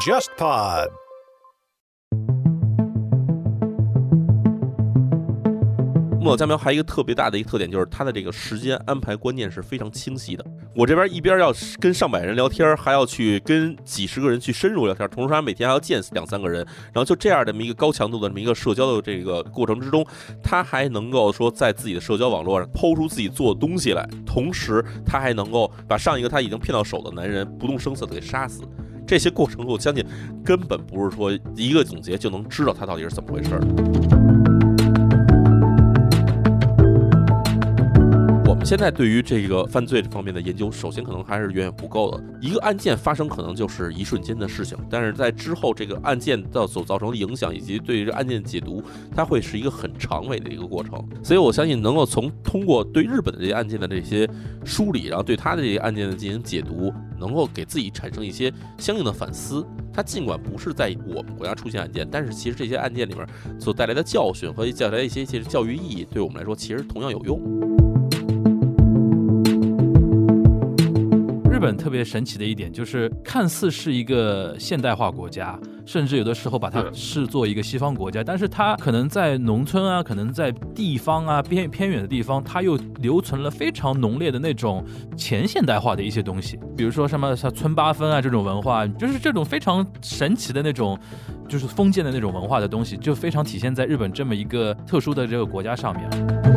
JustPod。木岛佳苗还有一个特别大的一个特点，就是它的这个时间安排观念是非常清晰的。我这边一边要跟上百人聊天，还要去跟几十个人去深入聊天，同时还每天还要见两三个人，然后就这样这么一个高强度的这么一个社交的这个过程之中，他还能够说在自己的社交网络上抛出自己做的东西来，同时他还能够把上一个他已经骗到手的男人不动声色的给杀死。这些过程，我相信根本不是说一个总结就能知道他到底是怎么回事现在对于这个犯罪这方面的研究，首先可能还是远远不够的。一个案件发生可能就是一瞬间的事情，但是在之后这个案件到所造成的影响，以及对于案件解读，它会是一个很长尾的一个过程。所以我相信能够从通过对日本的这些案件的这些梳理，然后对他的这些案件的进行解读，能够给自己产生一些相应的反思。它尽管不是在我们国家出现案件，但是其实这些案件里面所带来的教训和带来一些其实教育意义，对我们来说其实同样有用。日本特别神奇的一点就是，看似是一个现代化国家，甚至有的时候把它视作一个西方国家，但是它可能在农村啊，可能在地方啊偏偏远的地方，它又留存了非常浓烈的那种前现代化的一些东西，比如说什么像村八分啊这种文化，就是这种非常神奇的那种，就是封建的那种文化的东西，就非常体现在日本这么一个特殊的这个国家上面。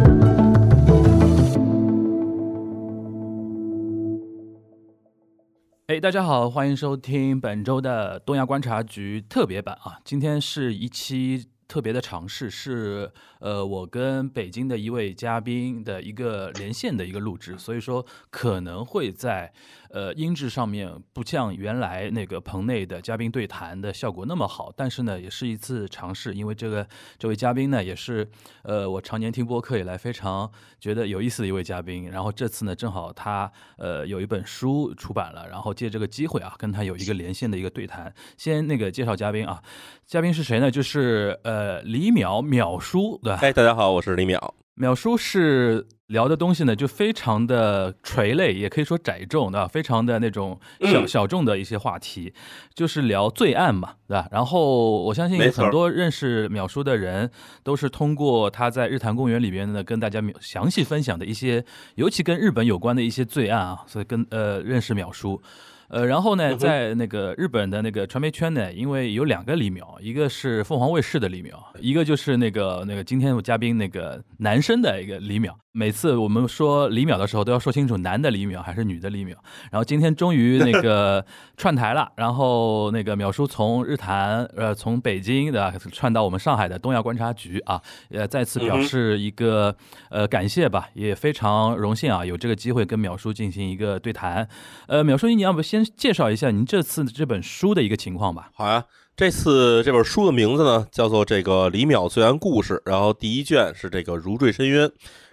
哎，大家好，欢迎收听本周的东亚观察局特别版啊！今天是一期特别的尝试，是呃我跟北京的一位嘉宾的一个连线的一个录制，所以说可能会在。呃，音质上面不像原来那个棚内的嘉宾对谈的效果那么好，但是呢，也是一次尝试，因为这个这位嘉宾呢，也是呃我常年听播客以来非常觉得有意思的一位嘉宾。然后这次呢，正好他呃有一本书出版了，然后借这个机会啊，跟他有一个连线的一个对谈。先那个介绍嘉宾啊，嘉宾是谁呢？就是呃李淼淼叔，对？哎，大家好，我是李淼。淼叔是聊的东西呢，就非常的垂类，也可以说窄众，对吧？非常的那种小小众的一些话题，就是聊罪案嘛，对吧？然后我相信很多认识淼叔的人，都是通过他在日坛公园里边呢，跟大家详细分享的一些，尤其跟日本有关的一些罪案啊，所以跟呃认识淼叔。呃，然后呢，在那个日本的那个传媒圈呢，因为有两个李淼，一个是凤凰卫视的李淼，一个就是那个那个今天嘉宾那个男生的一个李淼。每次我们说李淼的时候，都要说清楚男的李淼还是女的李淼。然后今天终于那个 串台了，然后那个淼叔从日坛呃从北京的串到我们上海的东亚观察局啊，呃再次表示一个呃感谢吧，也非常荣幸啊，有这个机会跟淼叔进行一个对谈。呃，淼叔，你要不先先介绍一下您这次这本书的一个情况吧？好呀。这次这本书的名字呢，叫做这个《李淼罪案故事》，然后第一卷是这个《如坠深渊》。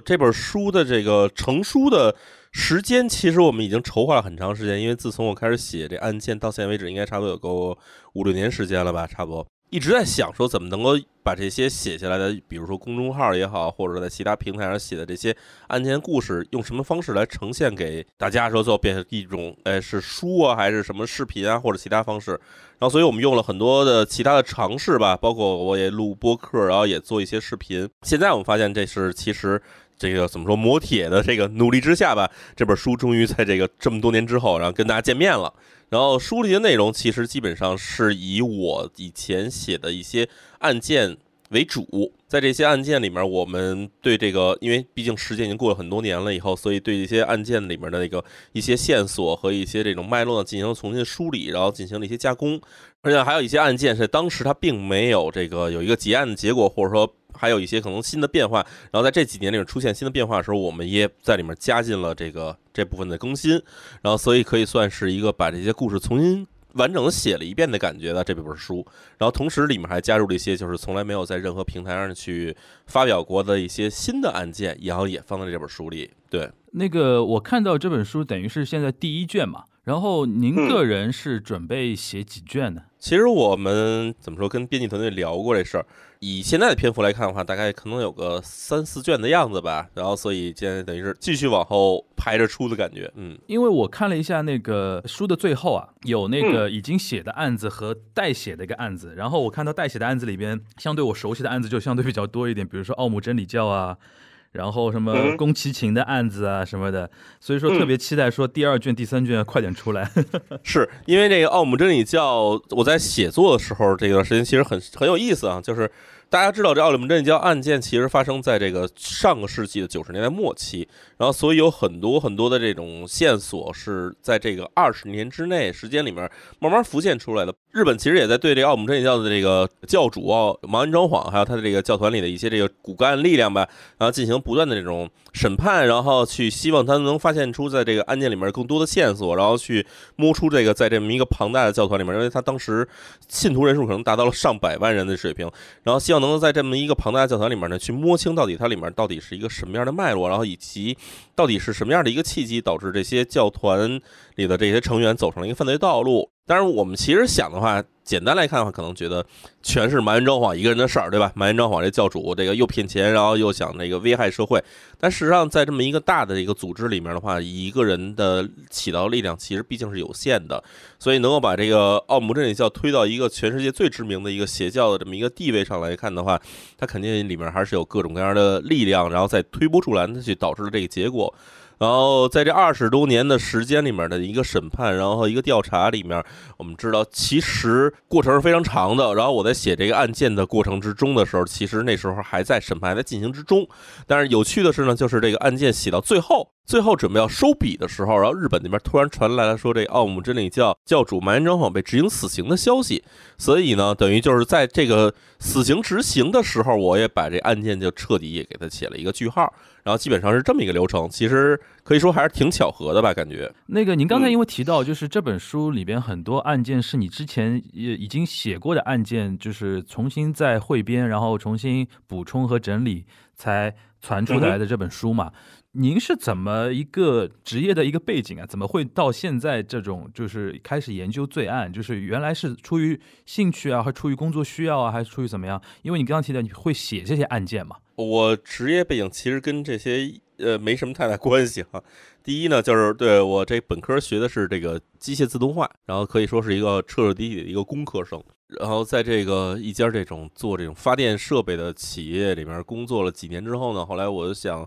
这本书的这个成书的时间，其实我们已经筹划了很长时间，因为自从我开始写这案件到现在为止，应该差不多有个五六年时间了吧，差不多。一直在想说怎么能够把这些写下来的，比如说公众号也好，或者在其他平台上写的这些案件故事，用什么方式来呈现给大家，说最后变成一种，哎，是书啊，还是什么视频啊，或者其他方式。然后，所以我们用了很多的其他的尝试吧，包括我也录播客，然后也做一些视频。现在我们发现，这是其实这个怎么说磨铁的这个努力之下吧，这本书终于在这个这么多年之后，然后跟大家见面了。然后书里的内容其实基本上是以我以前写的一些案件为主，在这些案件里面，我们对这个，因为毕竟时间已经过了很多年了以后，所以对一些案件里面的那个一些线索和一些这种脉络呢进行了重新梳理，然后进行了一些加工，而且还有一些案件是当时它并没有这个有一个结案的结果，或者说。还有一些可能新的变化，然后在这几年里面出现新的变化的时候，我们也在里面加进了这个这部分的更新，然后所以可以算是一个把这些故事重新完整的写了一遍的感觉的这本书，然后同时里面还加入了一些就是从来没有在任何平台上去发表过的一些新的案件，然后也放在这本书里。对，那个我看到这本书等于是现在第一卷嘛。然后您个人是准备写几卷呢？其实我们怎么说，跟编辑团队聊过这事儿。以现在的篇幅来看的话，大概可能有个三四卷的样子吧。然后，所以现在等于是继续往后排着出的感觉。嗯，因为我看了一下那个书的最后啊，有那个已经写的案子和待写的一个案子。然后我看到待写的案子里边，相对我熟悉的案子就相对比较多一点，比如说奥姆真理教啊。然后什么宫崎勤的案子啊什么的，所以说特别期待说第二卷、第三卷快点出来。是因为这个奥姆真理教，我在写作的时候这段时间其实很很有意思啊，就是。大家知道，这奥利姆真理教案件其实发生在这个上个世纪的九十年代末期，然后所以有很多很多的这种线索是在这个二十年之内时间里面慢慢浮现出来的。日本其实也在对这个奥姆真理教的这个教主啊，毛安昭晃，还有他的这个教团里的一些这个骨干力量吧，然后进行不断的这种审判，然后去希望他能发现出在这个案件里面更多的线索，然后去摸出这个在这么一个庞大的教团里面，因为他当时信徒人数可能达到了上百万人的水平，然后希望。能够在这么一个庞大的教团里面呢，去摸清到底它里面到底是一个什么样的脉络，然后以及到底是什么样的一个契机导致这些教团里的这些成员走上了一个犯罪道路。当然，我们其实想的话，简单来看的话，可能觉得全是蛮延昭晃一个人的事儿，对吧？蛮延昭晃这教主，这个又骗钱，然后又想那个危害社会。但事实上，在这么一个大的一个组织里面的话，一个人的起到力量其实毕竟是有限的。所以，能够把这个奥姆真理教推到一个全世界最知名的一个邪教的这么一个地位上来看的话，它肯定里面还是有各种各样的力量，然后再推波助澜，去导致了这个结果。然后在这二十多年的时间里面的一个审判，然后一个调查里面，我们知道其实过程是非常长的。然后我在写这个案件的过程之中的时候，其实那时候还在审判还在进行之中。但是有趣的是呢，就是这个案件写到最后。最后准备要收笔的时候，然后日本那边突然传来了说这奥姆真理教教主满延章晃被执行死刑的消息，所以呢，等于就是在这个死刑执行的时候，我也把这案件就彻底也给他写了一个句号，然后基本上是这么一个流程。其实可以说还是挺巧合的吧，感觉。那个您刚才因为提到，就是这本书里边很多案件是你之前也已经写过的案件，就是重新再汇编，然后重新补充和整理才传出来的这本书嘛。您是怎么一个职业的一个背景啊？怎么会到现在这种就是开始研究罪案？就是原来是出于兴趣啊，还出于工作需要啊，还是出于怎么样？因为你刚刚提到你会写这些案件嘛？我职业背景其实跟这些呃没什么太大关系哈。第一呢，就是对我这本科学的是这个机械自动化，然后可以说是一个彻彻底底的一个工科生。然后在这个一家这种做这种发电设备的企业里面工作了几年之后呢，后来我就想。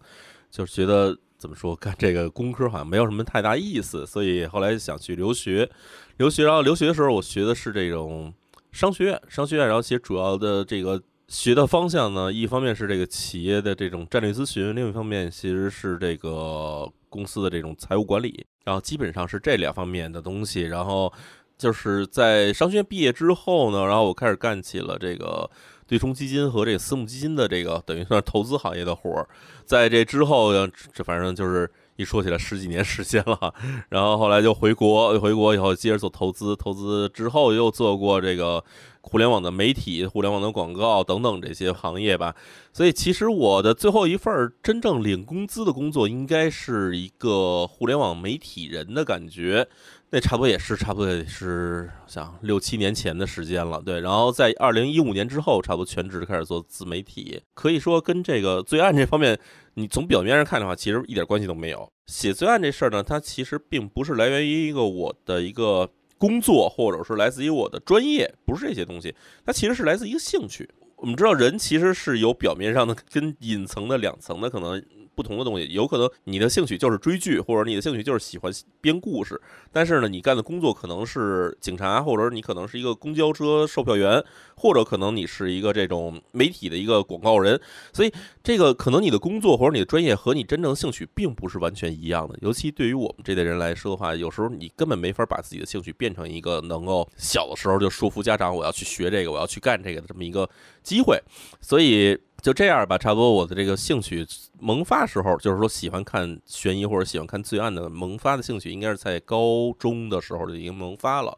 就是觉得怎么说干这个工科好像没有什么太大意思，所以后来想去留学，留学。然后留学的时候，我学的是这种商学院，商学院。然后其实主要的这个学的方向呢，一方面是这个企业的这种战略咨询，另一方面其实是这个公司的这种财务管理。然后基本上是这两方面的东西。然后就是在商学院毕业之后呢，然后我开始干起了这个。对冲基金和这个私募基金的这个等于算是投资行业的活儿，在这之后，这反正就是一说起来十几年时间了。然后后来就回国，回国以后接着做投资，投资之后又做过这个互联网的媒体、互联网的广告等等这些行业吧。所以其实我的最后一份真正领工资的工作，应该是一个互联网媒体人的感觉。那差不多也是，差不多也是想六七年前的时间了，对。然后在二零一五年之后，差不多全职开始做自媒体，可以说跟这个罪案这方面，你从表面上看的话，其实一点关系都没有。写罪案这事儿呢，它其实并不是来源于一个我的一个工作，或者是来自于我的专业，不是这些东西，它其实是来自一个兴趣。我们知道，人其实是有表面上的跟隐层的两层的可能。不同的东西，有可能你的兴趣就是追剧，或者你的兴趣就是喜欢编故事。但是呢，你干的工作可能是警察，或者你可能是一个公交车售票员，或者可能你是一个这种媒体的一个广告人。所以，这个可能你的工作或者你的专业和你真正兴趣并不是完全一样的。尤其对于我们这代人来说的话，有时候你根本没法把自己的兴趣变成一个能够小的时候就说服家长我要去学这个，我要去干这个的这么一个机会。所以。就这样吧，差不多我的这个兴趣萌发时候，就是说喜欢看悬疑或者喜欢看罪案的萌发的兴趣，应该是在高中的时候就已经萌发了。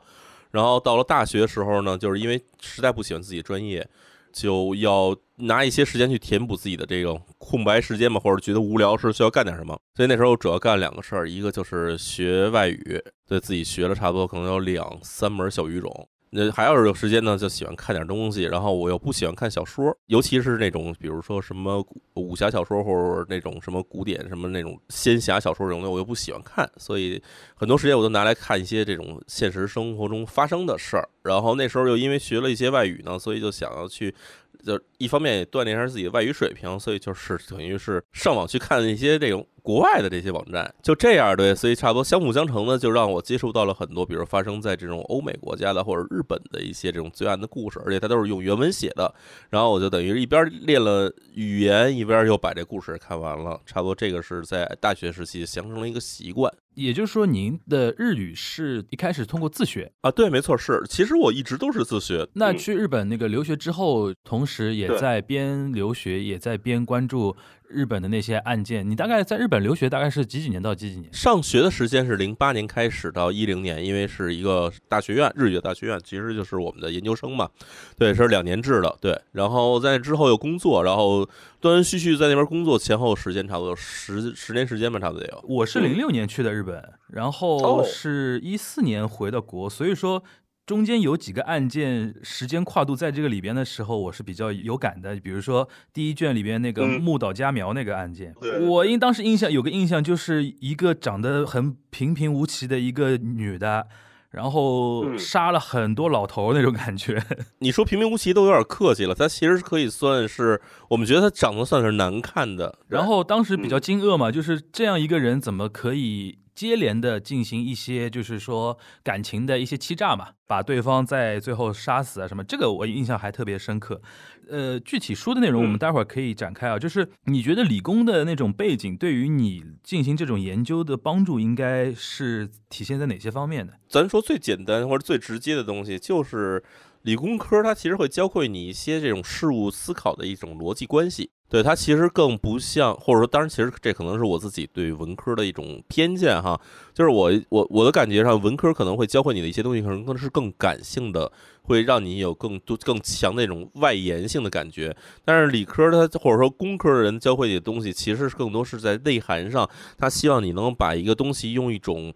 然后到了大学时候呢，就是因为实在不喜欢自己专业，就要拿一些时间去填补自己的这个空白时间嘛，或者觉得无聊时需要干点什么。所以那时候主要干两个事儿，一个就是学外语，对自己学了差不多可能有两三门小语种。那还要有时间呢，就喜欢看点东西。然后我又不喜欢看小说，尤其是那种比如说什么武侠小说或者那种什么古典什么那种仙侠小说这种的，我又不喜欢看。所以很多时间我都拿来看一些这种现实生活中发生的事儿。然后那时候又因为学了一些外语呢，所以就想要去。就一方面也锻炼一下自己的外语水平，所以就是等于是上网去看一些这种国外的这些网站，就这样对，所以差不多相辅相成的，就让我接触到了很多，比如发生在这种欧美国家的或者日本的一些这种罪案的故事，而且它都是用原文写的，然后我就等于一边练了语言，一边又把这故事看完了，差不多这个是在大学时期形成了一个习惯。也就是说，您的日语是一开始通过自学啊？对，没错，是。其实我一直都是自学。那去日本那个留学之后，同时也在边留学，也在边关注。日本的那些案件，你大概在日本留学大概是几几年到几几年？上学的时间是零八年开始到一零年，因为是一个大学院，日语的大学院，其实就是我们的研究生嘛。对，是两年制的。对，然后在之后又工作，然后断断续续在那边工作，前后时间差不多十十年时间吧，差不多有。我是零六年去的日本，然后是一四年回的国，所以说。中间有几个案件，时间跨度在这个里边的时候，我是比较有感的。比如说第一卷里边那个木岛佳苗那个案件，我因当时印象有个印象，就是一个长得很平平无奇的一个女的，然后杀了很多老头那种感觉。你说平平无奇都有点客气了，她其实可以算是我们觉得她长得算是难看的。然后当时比较惊愕嘛，就是这样一个人怎么可以？接连的进行一些，就是说感情的一些欺诈嘛，把对方在最后杀死啊什么，这个我印象还特别深刻。呃，具体书的内容我们待会儿可以展开啊。就是你觉得理工的那种背景对于你进行这种研究的帮助，应该是体现在哪些方面呢？咱说最简单或者最直接的东西，就是理工科它其实会教会你一些这种事物思考的一种逻辑关系。对它其实更不像，或者说，当然，其实这可能是我自己对文科的一种偏见哈。就是我我我的感觉上，文科可能会教会你的一些东西，可能更是更感性的，会让你有更多更强那种外延性的感觉。但是理科它或者说工科的人教会你的东西，其实更多是在内涵上，他希望你能把一个东西用一种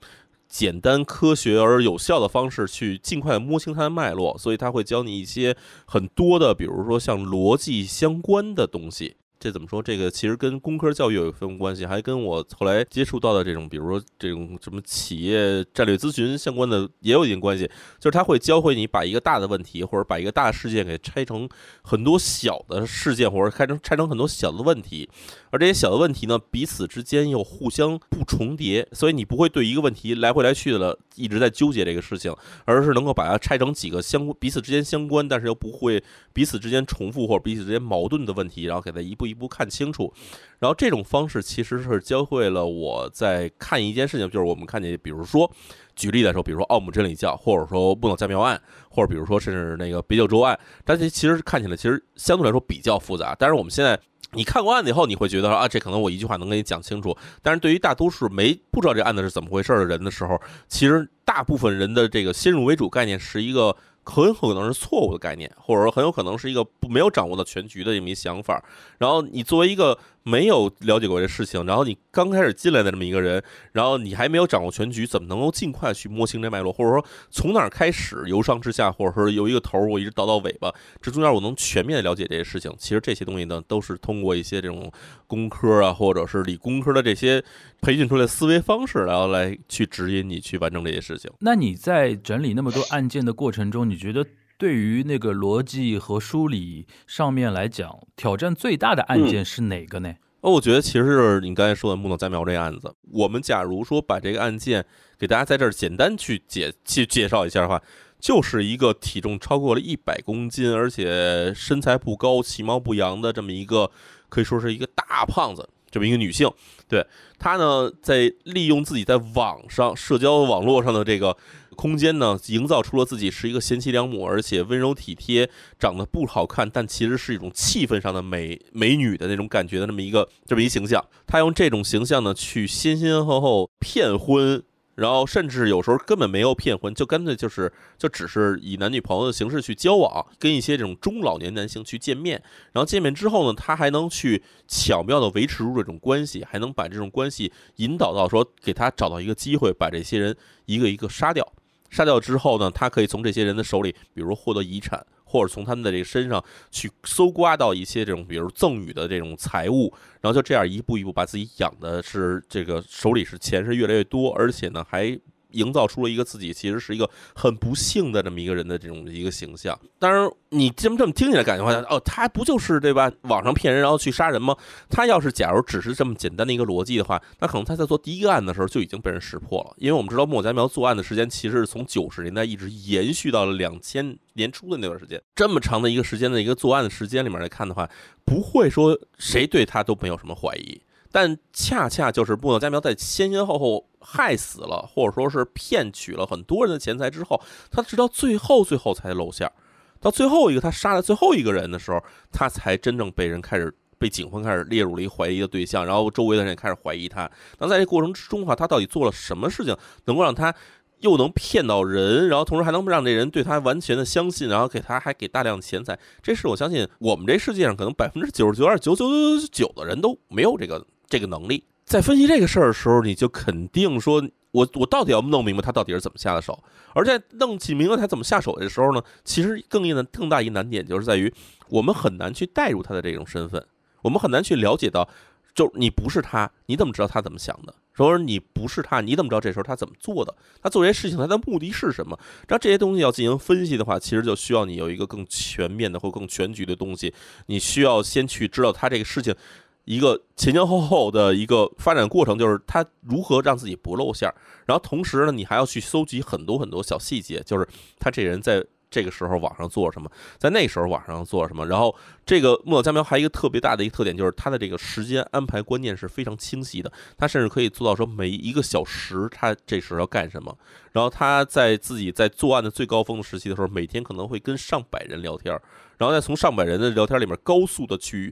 简单、科学而有效的方式去尽快摸清它的脉络，所以他会教你一些很多的，比如说像逻辑相关的东西。这怎么说？这个其实跟工科教育有一分关系，还跟我后来接触到的这种，比如说这种什么企业战略咨询相关的也有一定关系。就是他会教会你把一个大的问题或者把一个大事件给拆成很多小的事件，或者拆成拆成很多小的问题。而这些小的问题呢，彼此之间又互相不重叠，所以你不会对一个问题来回来去的一直在纠结这个事情，而是能够把它拆成几个相彼此之间相关，但是又不会彼此之间重复或者彼此之间矛盾的问题，然后给它一步一。一步看清楚，然后这种方式其实是教会了我在看一件事情，就是我们看见，比如说举例来说，比如说奥姆真理教，或者说木岛佳苗案，或者比如说甚至那个别九州案，这些其实看起来其实相对来说比较复杂。但是我们现在你看过案子以后，你会觉得啊，这可能我一句话能给你讲清楚。但是对于大多数没不知道这案子是怎么回事的人的时候，其实大部分人的这个先入为主概念是一个。很有可能是错误的概念，或者说很有可能是一个不没有掌握到全局的这么一想法。然后你作为一个。没有了解过这事情，然后你刚开始进来的这么一个人，然后你还没有掌握全局，怎么能够尽快去摸清这脉络，或者说从哪儿开始由上至下，或者说由一个头儿我一直倒到尾巴，这中间我能全面了解这些事情。其实这些东西呢，都是通过一些这种工科啊，或者是理工科的这些培训出来思维方式，然后来去指引你去完成这些事情。那你在整理那么多案件的过程中，你觉得？对于那个逻辑和梳理上面来讲，挑战最大的案件是哪个呢？哦，我觉得其实是你刚才说的木头栽苗这个案子。我们假如说把这个案件给大家在这儿简单去解去介绍一下的话，就是一个体重超过了一百公斤，而且身材不高、其貌不扬的这么一个，可以说是一个大胖子，这么一个女性。对她呢，在利用自己在网上社交网络上的这个。空间呢，营造出了自己是一个贤妻良母，而且温柔体贴，长得不好看，但其实是一种气氛上的美美女的那种感觉的那么一个这么一形象。他用这种形象呢，去先先后后骗婚，然后甚至有时候根本没有骗婚，就干脆就是就只是以男女朋友的形式去交往，跟一些这种中老年男性去见面，然后见面之后呢，他还能去巧妙的维持住这种关系，还能把这种关系引导到说给他找到一个机会，把这些人一个一个杀掉。杀掉之后呢，他可以从这些人的手里，比如获得遗产，或者从他们的这个身上去搜刮到一些这种，比如赠与的这种财物，然后就这样一步一步把自己养的是这个手里是钱是越来越多，而且呢还。营造出了一个自己其实是一个很不幸的这么一个人的这种一个形象。当然，你这么这么听起来感觉好像哦，他不就是对吧？网上骗人然后去杀人吗？他要是假如只是这么简单的一个逻辑的话，那可能他在做第一个案的时候就已经被人识破了。因为我们知道莫家苗作案的时间其实是从九十年代一直延续到了两千年初的那段时间，这么长的一个时间的一个作案的时间里面来看的话，不会说谁对他都没有什么怀疑。但恰恰就是木岛佳苗在先先后后害死了，或者说是骗取了很多人的钱财之后，他直到最后最后才露馅儿。到最后一个他杀了最后一个人的时候，他才真正被人开始被警方开始列入了一怀疑的对象，然后周围的人也开始怀疑他。那在这过程之中的话，他到底做了什么事情，能够让他又能骗到人，然后同时还能让这人对他完全的相信，然后给他还给大量的钱财？这是我相信我们这世界上可能百分之九十九点九九九九九的人都没有这个。这个能力，在分析这个事儿的时候，你就肯定说，我我到底要弄明白他到底是怎么下的手。而在弄起明白他怎么下手的时候呢，其实更一难更大一难点就是在于，我们很难去代入他的这种身份，我们很难去了解到，就你不是他，你怎么知道他怎么想的？说你不是他，你怎么知道这时候他怎么做的？他做这些事情他的目的是什么？然后这些东西要进行分析的话，其实就需要你有一个更全面的或更全局的东西，你需要先去知道他这个事情。一个前前后后的一个发展过程，就是他如何让自己不露馅儿，然后同时呢，你还要去搜集很多很多小细节，就是他这人在。这个时候网上做什么，在那时候网上做什么，然后这个木岛佳苗还一个特别大的一个特点，就是他的这个时间安排观念是非常清晰的。他甚至可以做到说每一个小时他这时候要干什么。然后他在自己在作案的最高峰的时期的时候，每天可能会跟上百人聊天，然后再从上百人的聊天里面高速的去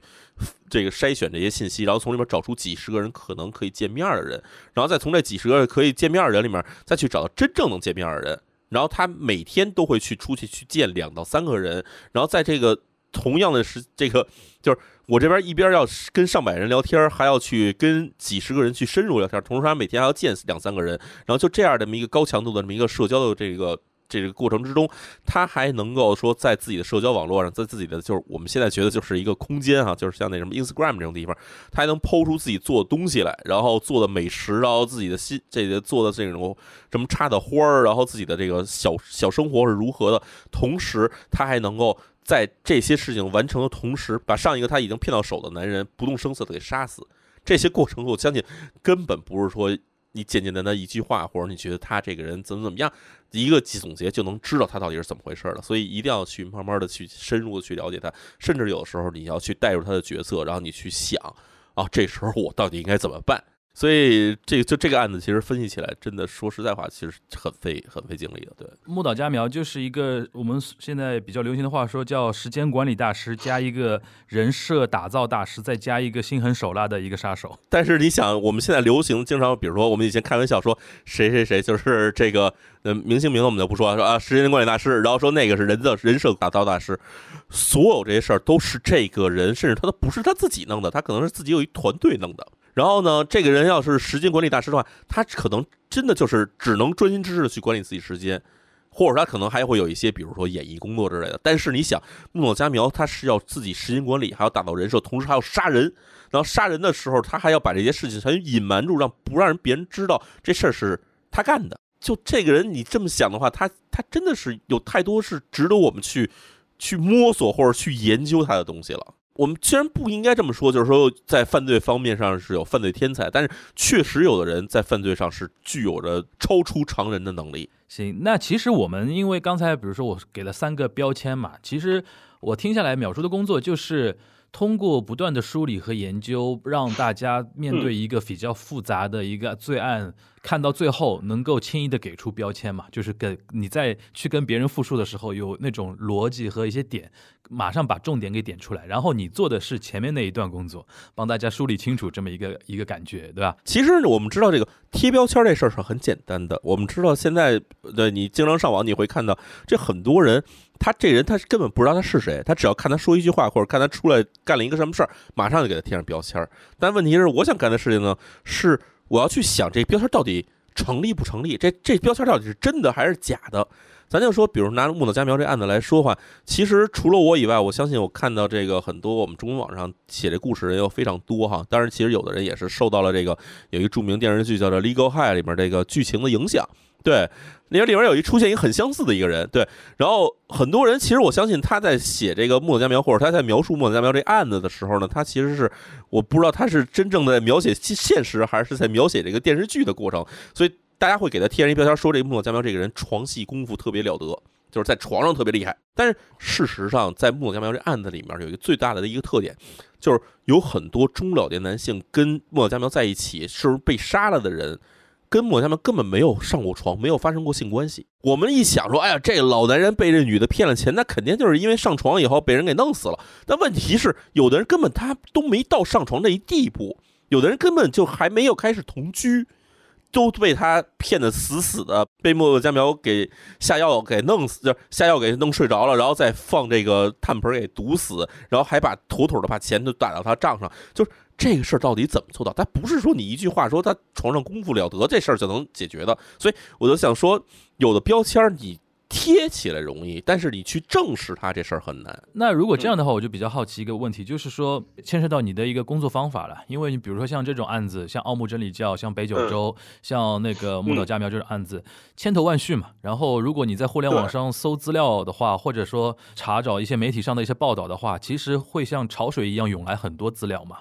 这个筛选这些信息，然后从里面找出几十个人可能可以见面的人，然后再从这几十个可以见面的人里面再去找到真正能见面的人。然后他每天都会去出去去见两到三个人，然后在这个同样的时，这个就是我这边一边要跟上百人聊天，还要去跟几十个人去深入聊天，同时他每天还要见两三个人，然后就这样这么一个高强度的这么一个社交的这个。这个过程之中，他还能够说在自己的社交网络上，在自己的就是我们现在觉得就是一个空间哈，就是像那什么 Instagram 这种地方，他还能抛出自己做的东西来，然后做的美食，然后自己的心这个做的这种什么插的花儿，然后自己的这个小小生活是如何的，同时他还能够在这些事情完成的同时，把上一个他已经骗到手的男人不动声色的给杀死。这些过程我相信根本不是说。你简简单单一句话，或者你觉得他这个人怎么怎么样，一个总结就能知道他到底是怎么回事了。所以一定要去慢慢的去深入的去了解他，甚至有的时候你要去带入他的角色，然后你去想，啊，这时候我到底应该怎么办？所以，这就这个案子，其实分析起来，真的说实在话，其实很费很费精力的。对，木岛佳苗就是一个我们现在比较流行的话说，叫时间管理大师加一个人设打造大师，再加一个心狠手辣的一个杀手。但是你想，我们现在流行经常，比如说我们以前开玩笑说谁谁谁就是这个，呃，明星名字我们就不说，说啊，时间管理大师，然后说那个是人的人设打造大师，所有这些事儿都是这个人，甚至他都不是他自己弄的，他可能是自己有一团队弄的。然后呢，这个人要是时间管理大师的话，他可能真的就是只能专心致志的去管理自己时间，或者他可能还会有一些，比如说演艺工作之类的。但是你想，木诺佳苗他是要自己时间管理，还要打造人设，同时还要杀人。然后杀人的时候，他还要把这些事情全隐瞒住，让不让人别人知道这事儿是他干的。就这个人，你这么想的话，他他真的是有太多是值得我们去去摸索或者去研究他的东西了。我们虽然不应该这么说，就是说在犯罪方面上是有犯罪天才，但是确实有的人在犯罪上是具有着超出常人的能力。行，那其实我们因为刚才比如说我给了三个标签嘛，其实我听下来秒叔的工作就是通过不断的梳理和研究，让大家面对一个比较复杂的一个罪案看到最后能够轻易的给出标签嘛，就是给你在去跟别人复述的时候有那种逻辑和一些点，马上把重点给点出来，然后你做的是前面那一段工作，帮大家梳理清楚这么一个一个感觉，对吧？其实我们知道这个贴标签这事儿是很简单的。我们知道现在对你经常上网，你会看到这很多人，他这人他根本不知道他是谁，他只要看他说一句话或者看他出来干了一个什么事儿，马上就给他贴上标签儿。但问题是，我想干的事情呢，是我要去想这标签到底成立不成立，这这标签到底是真的还是假的。咱就说，比如拿木岛佳苗这案子来说话，其实除了我以外，我相信我看到这个很多我们中文网上写这故事人又非常多哈。当然，其实有的人也是受到了这个有一著名电视剧叫做《Legal High》里面这个剧情的影响。对，里边里面有一出现一个很相似的一个人，对。然后很多人其实我相信他在写这个木岛佳苗或者他在描述木岛佳苗这案子的时候呢，他其实是我不知道他是真正的在描写现实还是在描写这个电视剧的过程，所以。大家会给他贴上一标签，说这个木岛佳苗这个人床戏功夫特别了得，就是在床上特别厉害。但是事实上，在木岛佳苗这案子里面，有一个最大的一个特点，就是有很多中老年男性跟木岛佳苗在一起，是不是被杀了的人，跟莫家苗根本没有上过床，没有发生过性关系。我们一想说，哎呀，这老男人被这女的骗了钱，那肯定就是因为上床以后被人给弄死了。但问题是，有的人根本他都没到上床那一地步，有的人根本就还没有开始同居。都被他骗得死死的，被莫家苗给下药给弄死，就下药给弄睡着了，然后再放这个炭盆给毒死，然后还把妥妥的把钱都打到他账上。就是这个事儿到底怎么做到？他不是说你一句话说他床上功夫了得这事儿就能解决的。所以我就想说，有的标签你。贴起来容易，但是你去证实它这事儿很难。那如果这样的话，我就比较好奇一个问题，就是说牵涉到你的一个工作方法了。因为你比如说像这种案子，像奥木真理教、像北九州、像那个木岛佳苗这种案子，千头万绪嘛。然后如果你在互联网上搜资料的话，或者说查找一些媒体上的一些报道的话，其实会像潮水一样涌来很多资料嘛。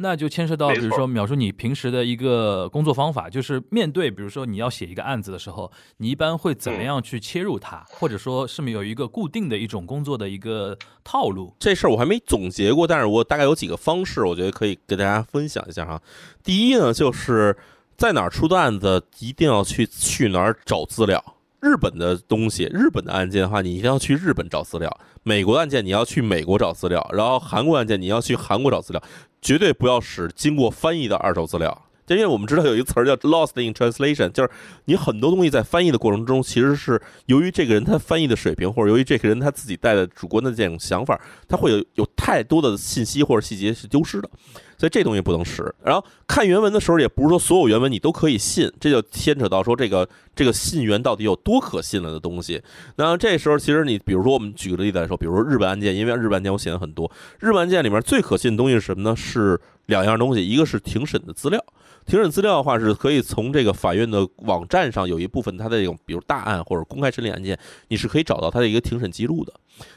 那就牵涉到，比如说描述你平时的一个工作方法，就是面对比如说你要写一个案子的时候，你一般会怎么样去切入它，或者说是没有一个固定的一种工作的一个套路？这事儿我还没总结过，但是我大概有几个方式，我觉得可以给大家分享一下哈。第一呢，就是在哪儿出的案子，一定要去去哪儿找资料。日本的东西，日本的案件的话，你一定要去日本找资料；美国案件你要去美国找资料；然后韩国案件你要去韩国找资料，绝对不要使经过翻译的二手资料。因为我们知道有一个词儿叫 “lost in translation”，就是你很多东西在翻译的过程中，其实是由于这个人他翻译的水平，或者由于这个人他自己带的主观的这种想法，他会有有太多的信息或者细节是丢失的。所以这东西不能使。然后看原文的时候，也不是说所有原文你都可以信，这就牵扯到说这个这个信源到底有多可信了的东西。那这时候其实你比如说我们举个例子来说，比如说日本案件，因为日本案件我写的很多，日本案件里面最可信的东西是什么呢？是两样东西，一个是庭审的资料。庭审资料的话，是可以从这个法院的网站上有一部分它的这种，比如大案或者公开审理案件，你是可以找到它的一个庭审记录的。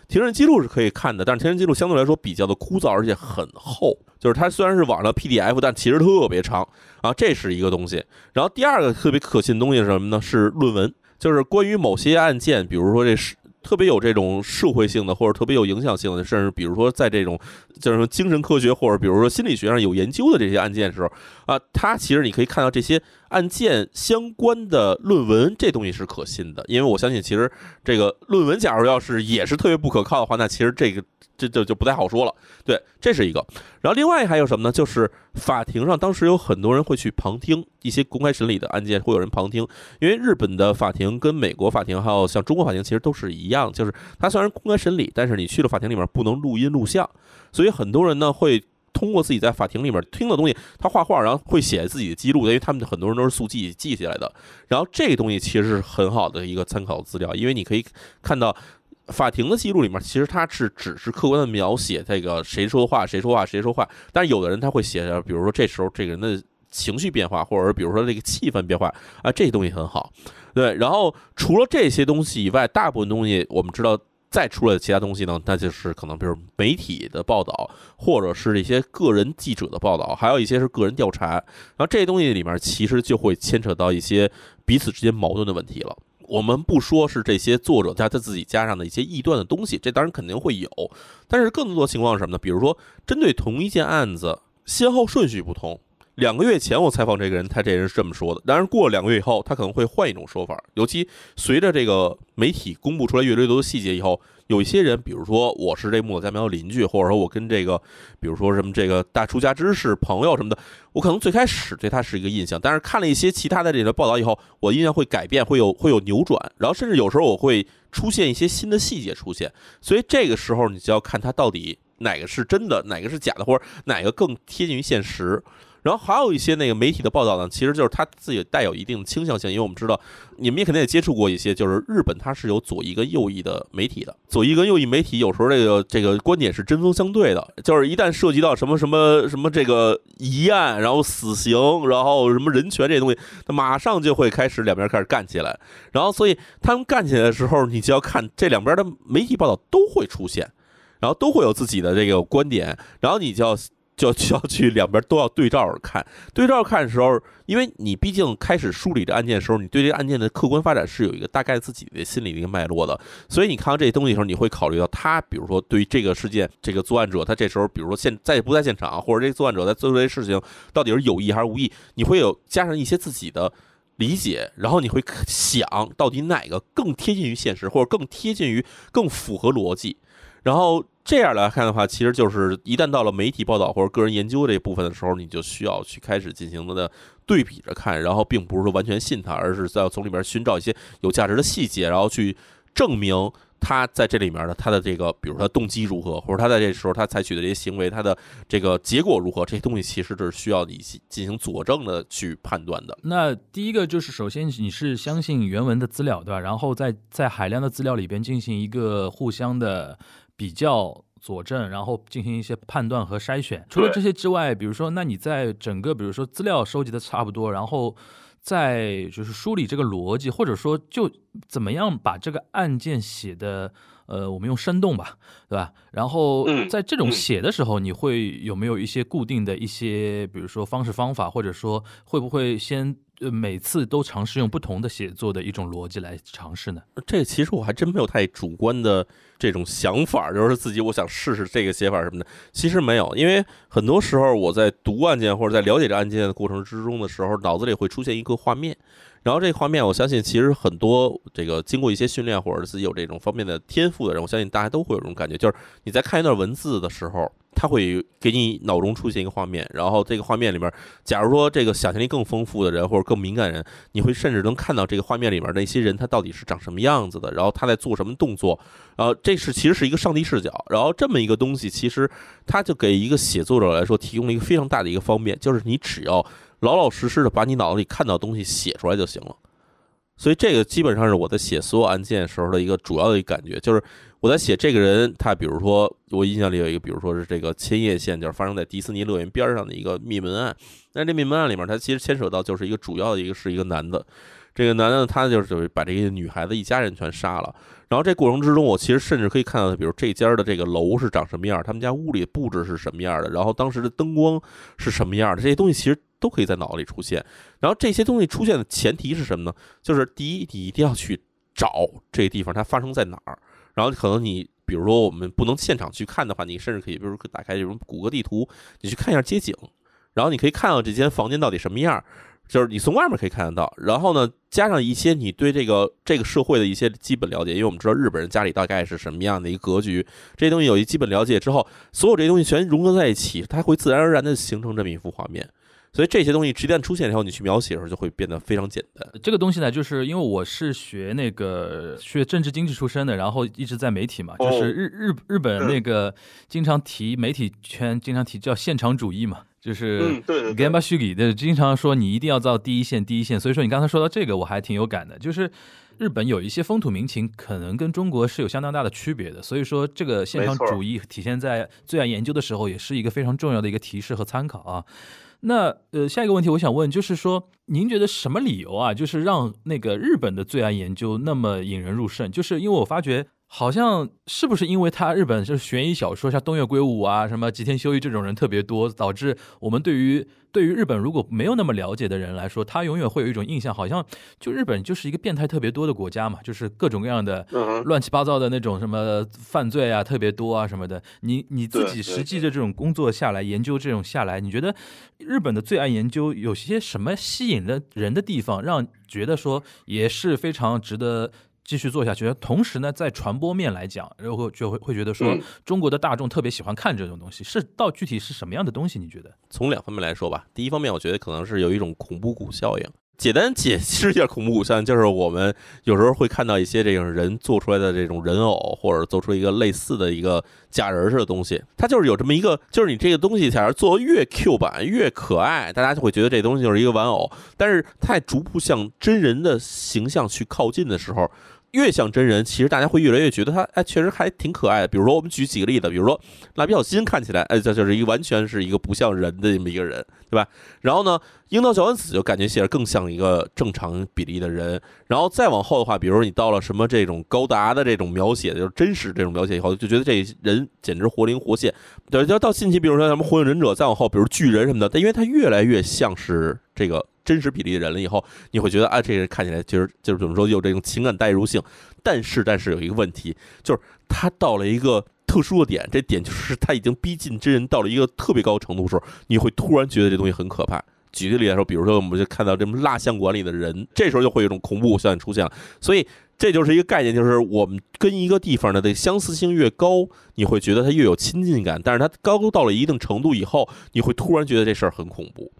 庭审记录是可以看的，但是庭审记录相对来说比较的枯燥，而且很厚。就是它虽然是网上 PDF，但其实特别长啊，这是一个东西。然后第二个特别可信的东西是什么呢？是论文，就是关于某些案件，比如说这是。特别有这种社会性的，或者特别有影响性的，甚至比如说在这种就是说精神科学或者比如说心理学上有研究的这些案件的时候啊，它其实你可以看到这些案件相关的论文，这东西是可信的，因为我相信其实这个论文，假如要是也是特别不可靠的话，那其实这个。这就就不太好说了，对，这是一个。然后另外还有什么呢？就是法庭上当时有很多人会去旁听一些公开审理的案件，会有人旁听。因为日本的法庭跟美国法庭还有像中国法庭其实都是一样，就是它虽然公开审理，但是你去了法庭里面不能录音录像，所以很多人呢会通过自己在法庭里面听的东西，他画画，然后会写自己的记录，因为他们很多人都是速记记下来的。然后这个东西其实是很好的一个参考资料，因为你可以看到。法庭的记录里面，其实它是只是客观的描写这个谁说话谁说话谁说话，但是有的人他会写，比如说这时候这个人的情绪变化，或者比如说这个气氛变化啊，这些东西很好。对，然后除了这些东西以外，大部分东西我们知道再出来的其他东西呢，那就是可能比如媒体的报道，或者是一些个人记者的报道，还有一些是个人调查，然后这些东西里面其实就会牵扯到一些彼此之间矛盾的问题了。我们不说是这些作者加他自己加上的一些臆断的东西，这当然肯定会有，但是更多情况是什么呢？比如说针对同一件案子，先后顺序不同，两个月前我采访这个人，他这人是这么说的。当然，过了两个月以后，他可能会换一种说法。尤其随着这个媒体公布出来越来越多的细节以后，有一些人，比如说我是这木子家苗的邻居，或者说我跟这个，比如说什么这个大出家之士朋友什么的，我可能最开始对他是一个印象，但是看了一些其他的这个报道以后，我印象会改变，会有会有扭转，然后甚至有时候我会出现一些新的细节出现。所以这个时候你就要看他到底。哪个是真的，哪个是假的，或者哪个更贴近于现实？然后还有一些那个媒体的报道呢，其实就是他自己带有一定的倾向性，因为我们知道你们也肯定也接触过一些，就是日本它是有左翼跟右翼的媒体的，左翼跟右翼媒体有时候这个这个观点是针锋相对的，就是一旦涉及到什么什么什么这个疑案，然后死刑，然后什么人权这些东西，他马上就会开始两边开始干起来，然后所以他们干起来的时候，你就要看这两边的媒体报道都会出现。然后都会有自己的这个观点，然后你就要就就要去两边都要对照着看，对照看的时候，因为你毕竟开始梳理这案件的时候，你对这个案件的客观发展是有一个大概自己的心理的一个脉络的，所以你看到这些东西的时候，你会考虑到他，比如说对于这个事件，这个作案者他这时候，比如说现在不在现场，或者这作案者在做这些事情到底是有意还是无意，你会有加上一些自己的理解，然后你会想到底哪个更贴近于现实，或者更贴近于更符合逻辑，然后。这样来看的话，其实就是一旦到了媒体报道或者个人研究这部分的时候，你就需要去开始进行的对比着看，然后并不是说完全信他，而是要从里面寻找一些有价值的细节，然后去证明他在这里面的他的这个，比如说他动机如何，或者他在这时候他采取的这些行为，他的这个结果如何，这些东西其实是需要你进行佐证的去判断的。那第一个就是，首先你是相信原文的资料，对吧？然后在在海量的资料里边进行一个互相的。比较佐证，然后进行一些判断和筛选。除了这些之外，比如说，那你在整个，比如说资料收集的差不多，然后再就是梳理这个逻辑，或者说就怎么样把这个案件写的，呃，我们用生动吧，对吧？然后在这种写的时候，你会有没有一些固定的一些，比如说方式方法，或者说会不会先？呃，每次都尝试用不同的写作的一种逻辑来尝试呢？这其实我还真没有太主观的这种想法，就是自己我想试试这个写法什么的。其实没有，因为很多时候我在读案件或者在了解这案件的过程之中的时候，脑子里会出现一个画面。然后这个画面，我相信其实很多这个经过一些训练或者自己有这种方面的天赋的人，我相信大家都会有这种感觉，就是你在看一段文字的时候，它会给你脑中出现一个画面，然后这个画面里面，假如说这个想象力更丰富的人或者更敏感人，你会甚至能看到这个画面里面那些人他到底是长什么样子的，然后他在做什么动作，然后这是其实是一个上帝视角，然后这么一个东西，其实它就给一个写作者来说提供了一个非常大的一个方便，就是你只要。老老实实的把你脑子里看到东西写出来就行了，所以这个基本上是我在写所有案件时候的一个主要的一个感觉，就是我在写这个人，他比如说我印象里有一个，比如说是这个千叶县，就是发生在迪士尼乐园边上的一个灭门案。那这灭门案里面，它其实牵扯到就是一个主要的一个是一个男的，这个男的他就是把这个女孩子一家人全杀了。然后这过程之中，我其实甚至可以看到，比如这家的这个楼是长什么样，他们家屋里布置是什么样的，然后当时的灯光是什么样的，这些东西其实。都可以在脑子里出现，然后这些东西出现的前提是什么呢？就是第一，你一定要去找这个地方它发生在哪儿，然后可能你比如说我们不能现场去看的话，你甚至可以比如打开这种谷歌地图，你去看一下街景，然后你可以看到这间房间到底什么样，就是你从外面可以看得到。然后呢，加上一些你对这个这个社会的一些基本了解，因为我们知道日本人家里大概是什么样的一个格局，这些东西有一基本了解之后，所有这些东西全融合在一起，它会自然而然的形成这么一幅画面。所以这些东西一旦出现以后，你去描写的时候就会变得非常简单。这个东西呢，就是因为我是学那个学政治经济出身的，然后一直在媒体嘛，就是日日日本那个经常提媒体圈经常提叫现场主义嘛，就是 g a m b a s h u g i 的经常说你一定要到第一线第一线。所以说你刚才说到这个，我还挺有感的，就是日本有一些风土民情可能跟中国是有相当大的区别的，所以说这个现场主义体现在罪案研究的时候，也是一个非常重要的一个提示和参考啊。那呃，下一个问题我想问，就是说，您觉得什么理由啊，就是让那个日本的罪案研究那么引人入胜？就是因为我发觉好像是不是因为他日本就是悬疑小说，像东野圭吾啊、什么吉田修一这种人特别多，导致我们对于对于日本如果没有那么了解的人来说，他永远会有一种印象，好像就日本就是一个变态特别多的国家嘛，就是各种各样的乱七八糟的那种什么犯罪啊特别多啊什么的。你你自己实际的这种工作下来，研究这种下来，你觉得日本的罪案研究有些什么吸引的人的地方，让觉得说也是非常值得。继续做下去，同时呢，在传播面来讲，然后就会会觉得说，中国的大众特别喜欢看这种东西，是到具体是什么样的东西？你觉得？从两方面来说吧，第一方面，我觉得可能是有一种恐怖谷效应。简单解释一下恐怖谷效应，就是我们有时候会看到一些这种人做出来的这种人偶，或者做出一个类似的一个假人似的东西，它就是有这么一个，就是你这个东西假如做越 Q 版越可爱，大家就会觉得这东西就是一个玩偶，但是太逐步向真人的形象去靠近的时候。越像真人，其实大家会越来越觉得他，哎，确实还挺可爱的。比如说，我们举几个例子，比如说蜡笔小新看起来，哎，这就是一个完全是一个不像人的这么一个人，对吧？然后呢，樱桃小丸子就感觉起来更像一个正常比例的人。然后再往后的话，比如说你到了什么这种高达的这种描写，就是真实这种描写以后，就觉得这人简直活灵活现。对，就到近期，比如说什么火影忍者，再往后，比如巨人什么的，但因为他越来越像是这个。真实比例的人了以后，你会觉得啊，这个人看起来其实就是怎么说，有这种情感代入性。但是，但是有一个问题，就是他到了一个特殊的点，这点就是他已经逼近真人到了一个特别高程度的时候，你会突然觉得这东西很可怕。举个例来说，比如说我们就看到这么蜡像馆里的人，这时候就会有一种恐怖效应出现了。所以，这就是一个概念，就是我们跟一个地方的这相似性越高，你会觉得它越有亲近感。但是它高到了一定程度以后，你会突然觉得这事儿很恐怖。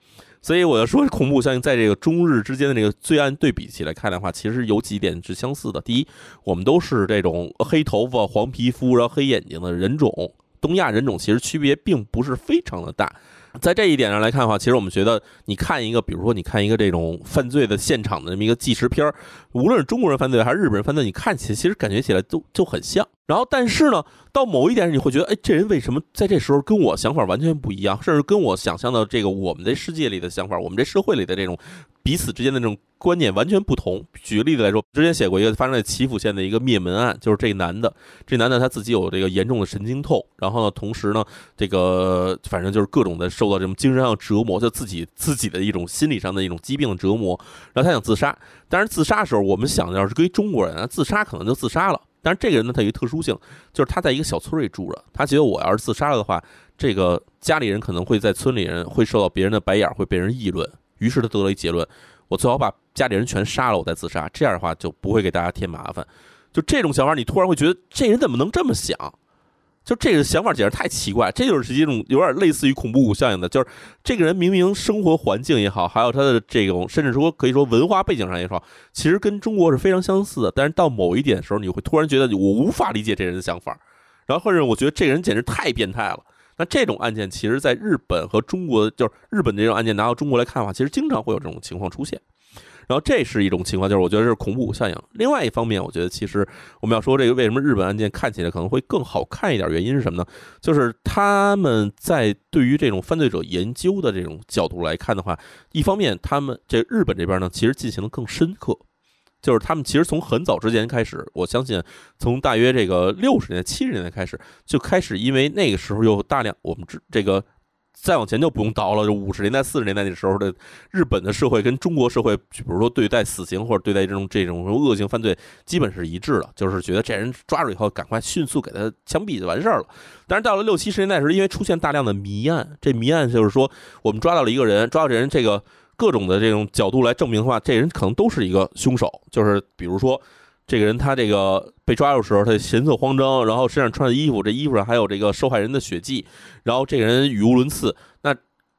所以我要说，恐怖效应在这个中日之间的这个罪案对比起来看的话，其实有几点是相似的。第一，我们都是这种黑头发、黄皮肤，然后黑眼睛的人种，东亚人种其实区别并不是非常的大。在这一点上来看的话，其实我们觉得，你看一个，比如说你看一个这种犯罪的现场的这么一个纪实片儿，无论是中国人犯罪还是日本人犯罪，你看起来其实感觉起来都就很像。然后，但是呢，到某一点你会觉得，哎，这人为什么在这时候跟我想法完全不一样，甚至跟我想象的这个我们这世界里的想法，我们这社会里的这种彼此之间的这种观念完全不同。举个例子来说，之前写过一个发生在岐阜县的一个灭门案，就是这男的，这男的他自己有这个严重的神经痛，然后呢，同时呢，这个反正就是各种的受到这种精神上的折磨，就自己自己的一种心理上的一种疾病的折磨，然后他想自杀，但是自杀的时候，我们想的要是跟中国人啊，自杀可能就自杀了。但是这个人呢，他有一个特殊性，就是他在一个小村里住着。他觉得我要是自杀了的话，这个家里人可能会在村里人会受到别人的白眼，会被人议论。于是他得了一结论：我最好把家里人全杀了，我再自杀。这样的话就不会给大家添麻烦。就这种想法，你突然会觉得这人怎么能这么想？就这个想法简直太奇怪，这就是一种有点类似于恐怖谷效应的，就是这个人明明生活环境也好，还有他的这种甚至说可以说文化背景上也好，其实跟中国是非常相似的，但是到某一点的时候，你会突然觉得我无法理解这人的想法，然后或者我觉得这个人简直太变态了。那这种案件其实在日本和中国，就是日本这种案件拿到中国来看的话，其实经常会有这种情况出现。然后这是一种情况，就是我觉得是恐怖效应。另外一方面，我觉得其实我们要说这个为什么日本案件看起来可能会更好看一点，原因是什么呢？就是他们在对于这种犯罪者研究的这种角度来看的话，一方面他们这日本这边呢，其实进行的更深刻，就是他们其实从很早之前开始，我相信从大约这个六十年、七十年代开始就开始，因为那个时候有大量我们知这个。再往前就不用倒了，就五十年代、四十年代那时候的日本的社会跟中国社会，比如说对待死刑或者对待这种这种恶性犯罪，基本是一致的，就是觉得这人抓住以后，赶快迅速给他枪毙就完事儿了。但是到了六七十年代时候，因为出现大量的谜案，这谜案就是说，我们抓到了一个人，抓到这人，这个各种的这种角度来证明的话，这人可能都是一个凶手，就是比如说。这个人他这个被抓住时候，他神色慌张，然后身上穿的衣服，这衣服上还有这个受害人的血迹，然后这个人语无伦次。那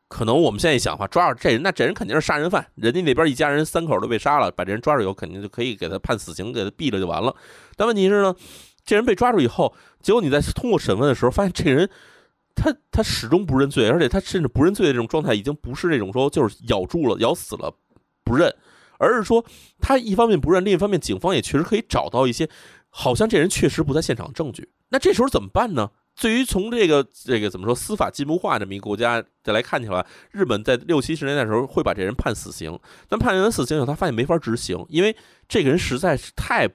可能我们现在一想的话，抓住这人，那这人肯定是杀人犯。人家那边一家人三口都被杀了，把这人抓住以后，肯定就可以给他判死刑，给他毙了就完了。但问题是呢，这人被抓住以后，结果你在通过审问的时候，发现这人他他始终不认罪，而且他甚至不认罪的这种状态，已经不是那种说就是咬住了、咬死了不认。而是说，他一方面不认，另一方面警方也确实可以找到一些，好像这人确实不在现场证据。那这时候怎么办呢？对于从这个这个怎么说司法进步化这么一个国家再来看起来，日本在六七十年代的时候会把这人判死刑，但判完死刑以后，他发现没法执行，因为这个人实在是太。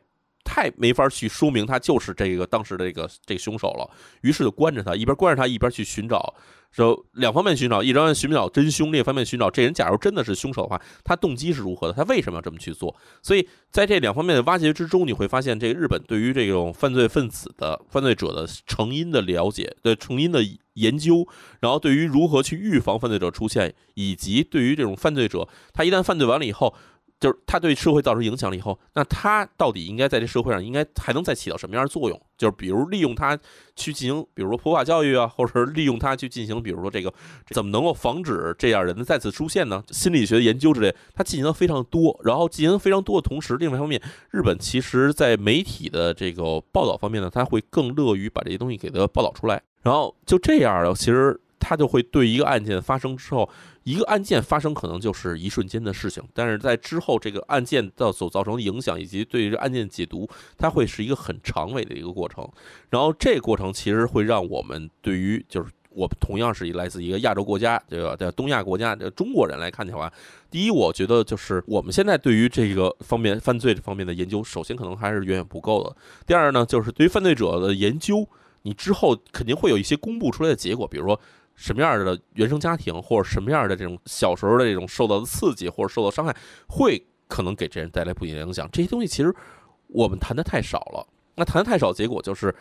太没法去说明他就是这个当时的这个这个凶手了，于是就关着他，一边关着他，一边去寻找。说两方面寻找，一方面寻找真凶，另一方面寻找这人。假如真的是凶手的话，他动机是如何的？他为什么要这么去做？所以在这两方面的挖掘之中，你会发现，这个日本对于这种犯罪分子的犯罪者的成因的了解的成因的研究，然后对于如何去预防犯罪者出现，以及对于这种犯罪者，他一旦犯罪完了以后。就是他对社会造成影响了以后，那他到底应该在这社会上应该还能再起到什么样的作用？就是比如利用他去进行，比如说普法教育啊，或者是利用他去进行，比如说这个怎么能够防止这样人的再次出现呢？心理学研究之类，他进行的非常多，然后进行非常多的同时，另外一方面，日本其实在媒体的这个报道方面呢，他会更乐于把这些东西给他报道出来，然后就这样的，其实他就会对一个案件发生之后。一个案件发生可能就是一瞬间的事情，但是在之后这个案件到所造成的影响以及对于案件解读，它会是一个很长尾的一个过程。然后这个过程其实会让我们对于就是我同样是来自一个亚洲国家，这个在东亚国家的中国人来看的话，第一，我觉得就是我们现在对于这个方面犯罪这方面的研究，首先可能还是远远不够的。第二呢，就是对于犯罪者的研究，你之后肯定会有一些公布出来的结果，比如说。什么样的原生家庭，或者什么样的这种小时候的这种受到的刺激或者受到伤害，会可能给这人带来不一定的影响。这些东西其实我们谈的太少了。那谈的太少，结果就是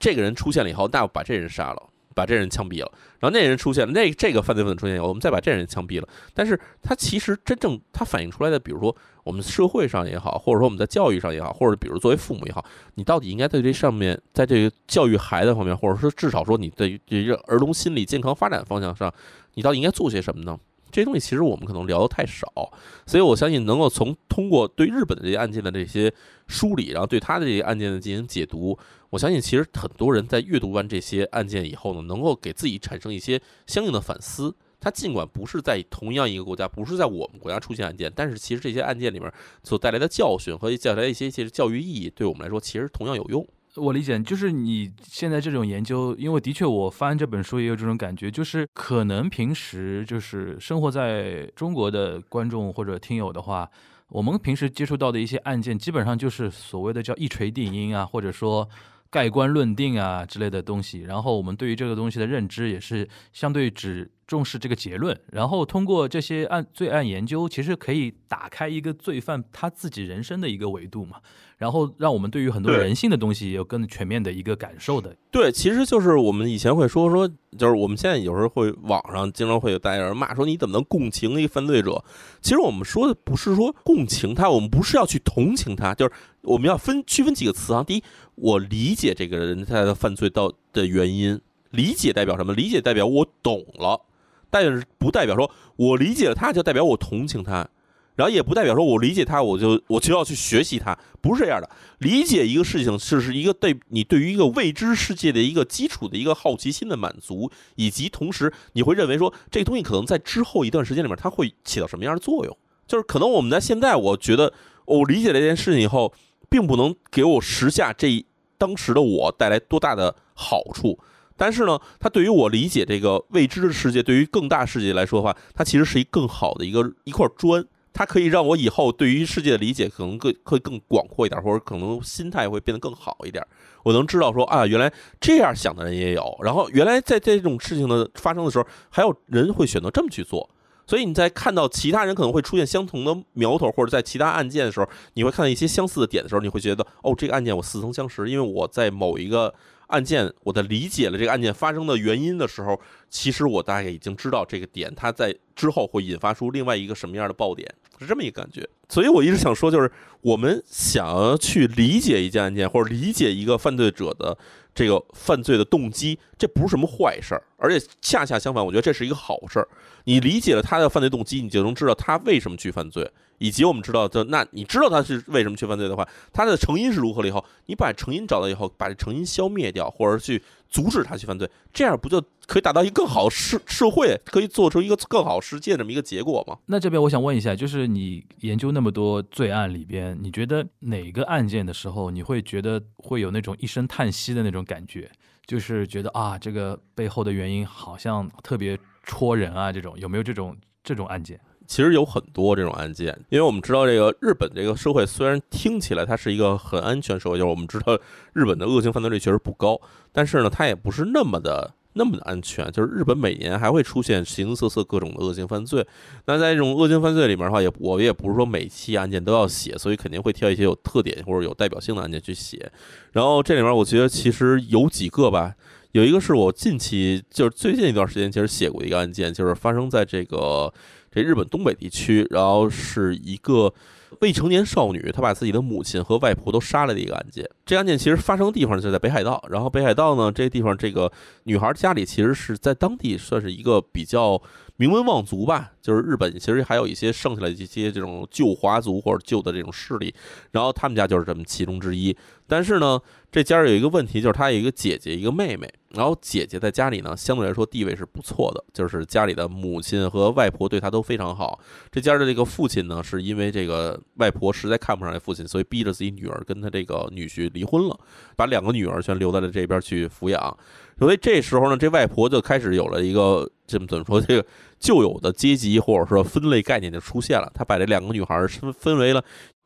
这个人出现了以后，那把这人杀了。把这人枪毙了，然后那人出现了，那这个犯罪分子出现以后，我们再把这人枪毙了。但是他其实真正他反映出来的，比如说我们社会上也好，或者说我们在教育上也好，或者比如作为父母也好，你到底应该在这上面，在这个教育孩子方面，或者说至少说你对于这个儿童心理健康发展方向上，你到底应该做些什么呢？这些东西其实我们可能聊的太少，所以我相信能够从通过对日本的这些案件的这些梳理，然后对他的这些案件的进行解读，我相信其实很多人在阅读完这些案件以后呢，能够给自己产生一些相应的反思。他尽管不是在同样一个国家，不是在我们国家出现案件，但是其实这些案件里面所带来的教训和带来一些其实教育意义，对我们来说其实同样有用。我理解，就是你现在这种研究，因为的确我翻这本书也有这种感觉，就是可能平时就是生活在中国的观众或者听友的话，我们平时接触到的一些案件，基本上就是所谓的叫一锤定音啊，或者说盖棺论定啊之类的东西。然后我们对于这个东西的认知也是相对只重视这个结论，然后通过这些案罪案研究，其实可以打开一个罪犯他自己人生的一个维度嘛。然后让我们对于很多人性的东西有更全面的一个感受的。对，其实就是我们以前会说说，就是我们现在有时候会网上经常会有大家人骂说你怎么能共情一个犯罪者？其实我们说的不是说共情他，我们不是要去同情他，就是我们要分区分几个词啊。第一，我理解这个人他的犯罪到的原因，理解代表什么？理解代表我懂了，但是不代表说我理解了他就代表我同情他。然后也不代表说我理解它，我就我就要去学习它，不是这样的。理解一个事情是是一个对你对于一个未知世界的一个基础的一个好奇心的满足，以及同时你会认为说这个东西可能在之后一段时间里面它会起到什么样的作用。就是可能我们在现在，我觉得我理解这件事情以后，并不能给我时下这当时的我带来多大的好处，但是呢，它对于我理解这个未知的世界，对于更大世界来说的话，它其实是一更好的一个一块砖。它可以让我以后对于世界的理解可能更会更广阔一点，或者可能心态会变得更好一点。我能知道说啊，原来这样想的人也有，然后原来在这种事情的发生的时候，还有人会选择这么去做。所以你在看到其他人可能会出现相同的苗头，或者在其他案件的时候，你会看到一些相似的点的时候，你会觉得哦，这个案件我似曾相识，因为我在某一个。案件，我在理解了这个案件发生的原因的时候，其实我大概已经知道这个点，它在之后会引发出另外一个什么样的爆点，是这么一个感觉。所以我一直想说，就是我们想要去理解一件案件，或者理解一个犯罪者的这个犯罪的动机，这不是什么坏事儿，而且恰恰相反，我觉得这是一个好事儿。你理解了他的犯罪动机，你就能知道他为什么去犯罪。以及我们知道，就那你知道他是为什么去犯罪的话，他的成因是如何了以后，你把成因找到以后，把这成因消灭掉，或者去阻止他去犯罪，这样不就可以达到一个更好社社会，可以做出一个更好世界这么一个结果吗？那这边我想问一下，就是你研究那么多罪案里边，你觉得哪个案件的时候，你会觉得会有那种一声叹息的那种感觉，就是觉得啊，这个背后的原因好像特别戳人啊，这种有没有这种这种案件？其实有很多这种案件，因为我们知道这个日本这个社会虽然听起来它是一个很安全社会，就是我们知道日本的恶性犯罪率确实不高，但是呢，它也不是那么的。那么的安全，就是日本每年还会出现形形色色各种的恶性犯罪。那在这种恶性犯罪里面的话，也我也不是说每期案件都要写，所以肯定会挑一些有特点或者有代表性的案件去写。然后这里面我觉得其实有几个吧，有一个是我近期就是最近一段时间其实写过一个案件，就是发生在这个这日本东北地区，然后是一个。未成年少女，她把自己的母亲和外婆都杀了的一个案件。这案件其实发生的地方就在北海道。然后北海道呢，这地方这个女孩家里其实是在当地算是一个比较名门望族吧。就是日本其实还有一些剩下来的一些这种旧华族或者旧的这种势力。然后他们家就是这么其中之一。但是呢，这家儿有一个问题，就是她有一个姐姐，一个妹妹。然后姐姐在家里呢，相对来说地位是不错的，就是家里的母亲和外婆对她都非常好。这家的这个父亲呢，是因为这个外婆实在看不上这父亲，所以逼着自己女儿跟他这个女婿离婚了，把两个女儿全留在了这边去抚养。所以这时候呢，这外婆就开始有了一个这么怎么说，这个旧有的阶级或者说分类概念就出现了。她把这两个女孩分分为了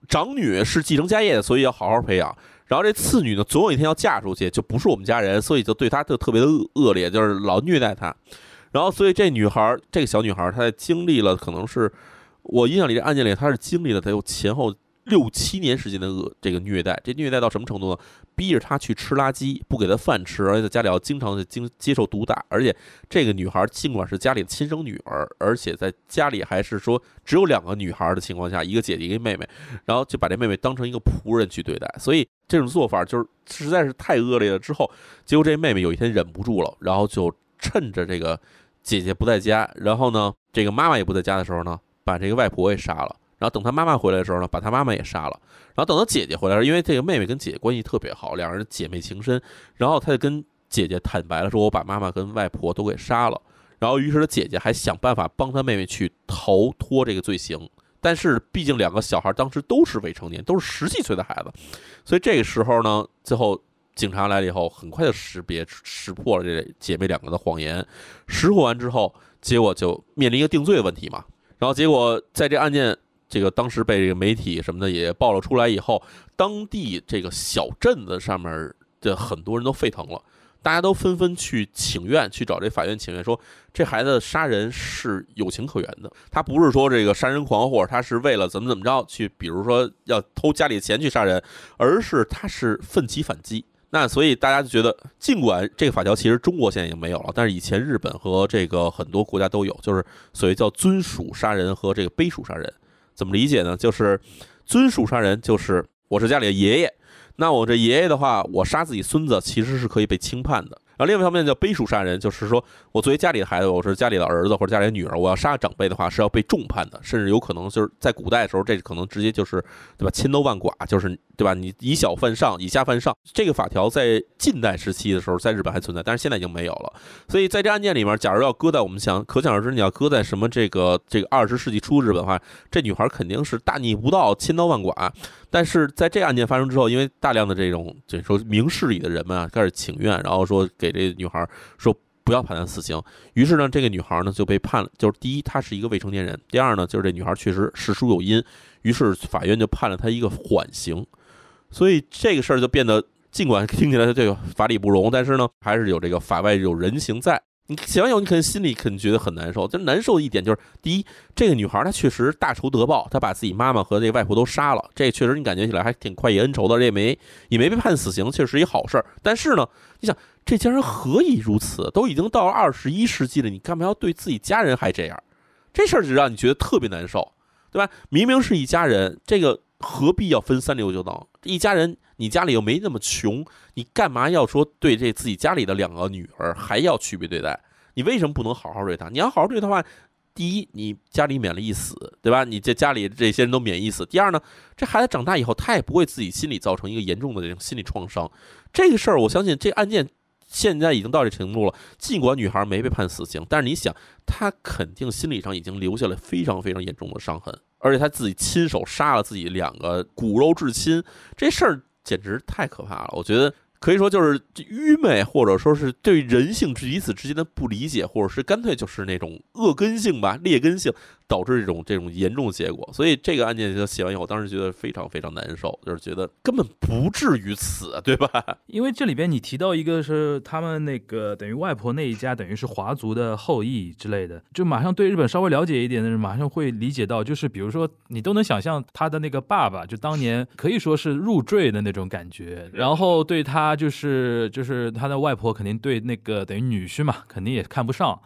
长女是继承家业的，所以要好好培养。然后这次女呢，总有一天要嫁出去，就不是我们家人，所以就对她就特别的恶恶劣，就是老虐待她。然后，所以这女孩，这个小女孩，她在经历了可能是我印象里这案件里，她是经历了得有前后。六七年时间的恶这个虐待，这虐待到什么程度呢？逼着他去吃垃圾，不给他饭吃，而且在家里要经常的经接受毒打。而且这个女孩尽管是家里的亲生女儿，而且在家里还是说只有两个女孩的情况下，一个姐姐一个妹妹，然后就把这妹妹当成一个仆人去对待。所以这种做法就是实在是太恶劣了。之后，结果这妹妹有一天忍不住了，然后就趁着这个姐姐不在家，然后呢，这个妈妈也不在家的时候呢，把这个外婆给杀了。然后等他妈妈回来的时候呢，把他妈妈也杀了。然后等到姐姐回来因为这个妹妹跟姐姐关系特别好，两人姐妹情深。然后他就跟姐姐坦白了，说我把妈妈跟外婆都给杀了。然后于是他姐姐还想办法帮他妹妹去逃脱这个罪行。但是毕竟两个小孩当时都是未成年，都是十几岁的孩子，所以这个时候呢，最后警察来了以后，很快就识别识破了这姐妹两个的谎言。识破完之后，结果就面临一个定罪的问题嘛。然后结果在这案件。这个当时被这个媒体什么的也爆了出来以后，当地这个小镇子上面的很多人都沸腾了，大家都纷纷去请愿，去找这法院请愿，说这孩子杀人是有情可原的，他不是说这个杀人狂，或者他是为了怎么怎么着去，比如说要偷家里的钱去杀人，而是他是奋起反击。那所以大家就觉得，尽管这个法条其实中国现在已经没有了，但是以前日本和这个很多国家都有，就是所谓叫尊属杀人和这个卑属杀人。怎么理解呢？就是尊属杀人，就是我是家里的爷爷，那我这爷爷的话，我杀自己孙子其实是可以被轻判的。然后另外一方面叫卑属杀人，就是说我作为家里的孩子，我是家里的儿子或者家里的女儿，我要杀长辈的话是要被重判的，甚至有可能就是在古代的时候，这可能直接就是对吧，千刀万剐，就是对吧？你以小犯上，以下犯上，这个法条在近代时期的时候在日本还存在，但是现在已经没有了。所以在这案件里面，假如要搁在我们想，可想而知，你要搁在什么这个这个二十世纪初日本的话，这女孩肯定是大逆不道，千刀万剐。但是在这案件发生之后，因为大量的这种就说明事理的人们啊开始请愿，然后说给这女孩说不要判她死刑。于是呢，这个女孩呢就被判了，就是第一她是一个未成年人，第二呢就是这女孩确实事出有因，于是法院就判了她一个缓刑。所以这个事儿就变得，尽管听起来这个法理不容，但是呢还是有这个法外有人情在。你写完以后，你肯定心里肯定觉得很难受。就难受的一点就是，第一，这个女孩她确实大仇得报，她把自己妈妈和这外婆都杀了，这确实你感觉起来还挺快意恩仇的，这也没也没被判死刑，确实一好事儿。但是呢，你想这家人何以如此？都已经到了二十一世纪了，你干嘛要对自己家人还这样？这事儿就让你觉得特别难受，对吧？明明是一家人，这个。何必要分三六九等？一家人，你家里又没那么穷，你干嘛要说对这自己家里的两个女儿还要区别对待？你为什么不能好好对她？你要好好对她的话，第一，你家里免了一死，对吧？你这家里这些人都免一死。第二呢，这孩子长大以后，他也不会自己心里造成一个严重的这种心理创伤。这个事儿，我相信这案件现在已经到这程度了。尽管女孩没被判死刑，但是你想，她肯定心理上已经留下了非常非常严重的伤痕。而且他自己亲手杀了自己两个骨肉至亲，这事儿简直太可怕了。我觉得可以说就是愚昧，或者说是对人性彼此之间的不理解，或者是干脆就是那种恶根性吧、劣根性导致这种这种严重结果。所以这个案件就写完以后，当时觉得非常非常难受，就是觉得根本不至于此，对吧？因为这里边你提到一个是他们那个等于外婆那一家等于是华族的后裔之类的，就马上对日本稍微了解一点的人马上会理解到，就是比如说你都能想象他的那个爸爸，就当年可以说是入赘的那种感觉，然后对他就是就是他的外婆肯定对那个等于女婿嘛，肯定也看不上。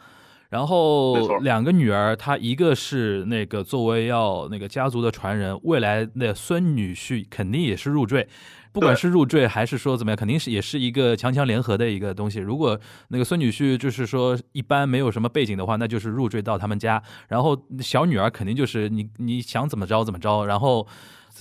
然后两个女儿，她一个是那个作为要那个家族的传人，未来的孙女婿肯定也是入赘，不管是入赘还是说怎么样，肯定是也是一个强强联合的一个东西。如果那个孙女婿就是说一般没有什么背景的话，那就是入赘到他们家。然后小女儿肯定就是你你想怎么着怎么着，然后。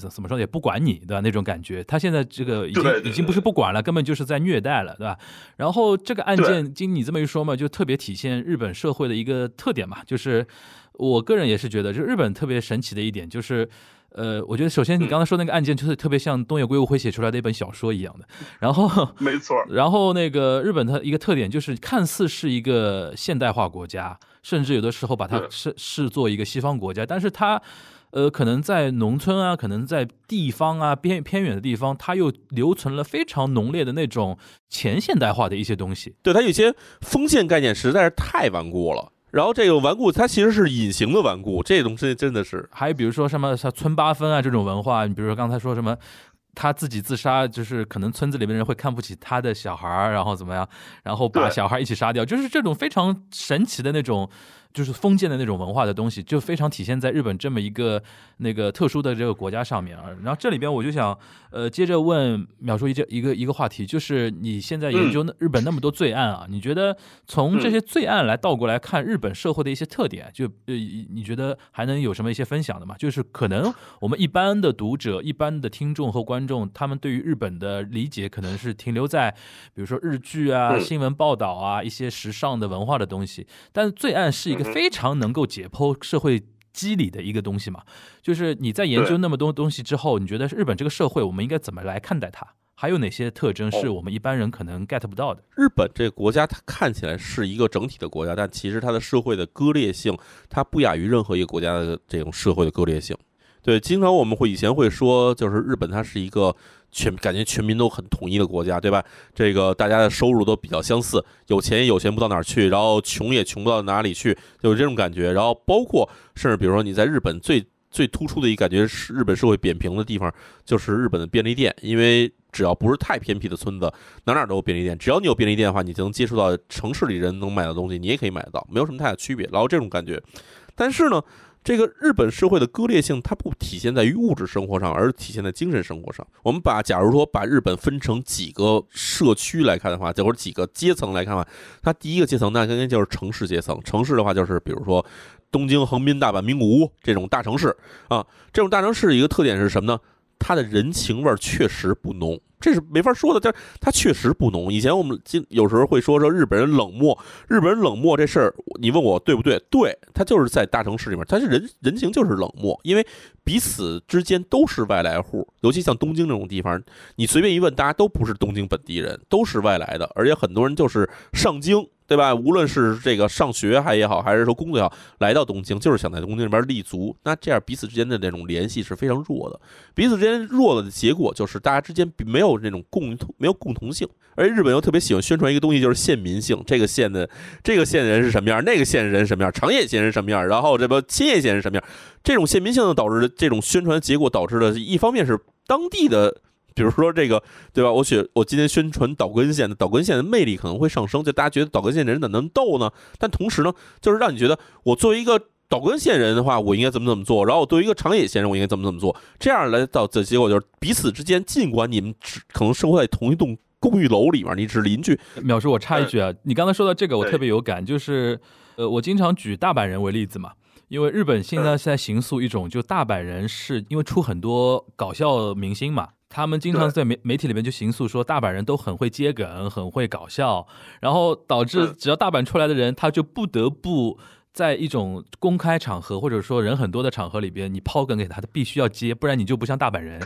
怎么说也不管你对吧那种感觉，他现在这个已经已经不是不管了，根本就是在虐待了，对吧？然后这个案件经你这么一说嘛，就特别体现日本社会的一个特点嘛，就是我个人也是觉得，就日本特别神奇的一点就是，呃，我觉得首先你刚才说那个案件就是特别像东野圭吾会写出来的一本小说一样的，然后 没错，然后那个日本它一个特点就是看似是一个现代化国家，甚至有的时候把它视视作一个西方国家，但是它。呃，可能在农村啊，可能在地方啊，偏偏远的地方，它又留存了非常浓烈的那种前现代化的一些东西。对，它有些封建概念实在是太顽固了。然后这个顽固，它其实是隐形的顽固，这东西真的是。还有比如说什么像村八分啊这种文化，你比如说刚才说什么他自己自杀，就是可能村子里面的人会看不起他的小孩儿，然后怎么样，然后把小孩一起杀掉，就是这种非常神奇的那种。就是封建的那种文化的东西，就非常体现在日本这么一个那个特殊的这个国家上面啊。然后这里边我就想，呃，接着问秒叔一这一个一个话题，就是你现在研究日本那么多罪案啊，你觉得从这些罪案来倒过来看日本社会的一些特点，就呃，你觉得还能有什么一些分享的吗？就是可能我们一般的读者、一般的听众和观众，他们对于日本的理解可能是停留在比如说日剧啊、新闻报道啊、一些时尚的文化的东西，但是罪案是一个。非常能够解剖社会机理的一个东西嘛，就是你在研究那么多东西之后，你觉得日本这个社会我们应该怎么来看待它？还有哪些特征是我们一般人可能 get 不到的？日本这个国家它看起来是一个整体的国家，但其实它的社会的割裂性，它不亚于任何一个国家的这种社会的割裂性。对，经常我们会以前会说，就是日本它是一个。全感觉全民都很统一的国家，对吧？这个大家的收入都比较相似，有钱也有钱不到哪儿去，然后穷也穷不到哪里去，有这种感觉。然后包括甚至比如说你在日本最最突出的一感觉是日本社会扁平的地方，就是日本的便利店，因为只要不是太偏僻的村子，哪哪都有便利店。只要你有便利店的话，你就能接触到城市里人能买的东西，你也可以买得到，没有什么太大区别。然后这种感觉，但是呢。这个日本社会的割裂性，它不体现在于物质生活上，而体现在精神生活上。我们把，假如说把日本分成几个社区来看的话，或者几个阶层来看的话，它第一个阶层那应该就是城市阶层。城市的话，就是比如说东京、横滨、大阪、名古屋这种大城市啊。这种大城市一个特点是什么呢？它的人情味儿确实不浓。这是没法说的，但它确实不浓。以前我们经有时候会说说日本人冷漠，日本人冷漠这事儿，你问我对不对？对，他就是在大城市里面，他是人人情就是冷漠，因为彼此之间都是外来户，尤其像东京这种地方，你随便一问，大家都不是东京本地人，都是外来的，而且很多人就是上京。对吧？无论是这个上学还也好，还是说工作也好，来到东京就是想在东京这边立足。那这样彼此之间的这种联系是非常弱的。彼此之间弱了的结果就是大家之间没有那种共同没有共同性。而日本又特别喜欢宣传一个东西，就是县民性。这个县的这个县人是什么样？那个县人什么样？长野县人什么样？然后这不千叶县人什么样？这种县民性导致的这种宣传结果，导致的一方面是当地的。比如说这个，对吧？我选我今天宣传岛根县的岛根县的魅力可能会上升，就大家觉得岛根县的人怎么能逗呢？但同时呢，就是让你觉得我作为一个岛根县人的话，我应该怎么怎么做？然后我作为一个长野县人，我应该怎么怎么做？这样来到的结果就是彼此之间，尽管你们只可能生活在同一栋公寓楼里面，你是邻居。淼叔，我插一句啊，你刚才说到这个，我特别有感，就是呃，我经常举大阪人为例子嘛，因为日本现在是在形塑一种，就大阪人是因为出很多搞笑明星嘛。他们经常在媒媒体里面就行诉说大阪人都很会接梗，很会搞笑，然后导致只要大阪出来的人，他就不得不在一种公开场合或者说人很多的场合里边，你抛梗给他，他必须要接，不然你就不像大阪人。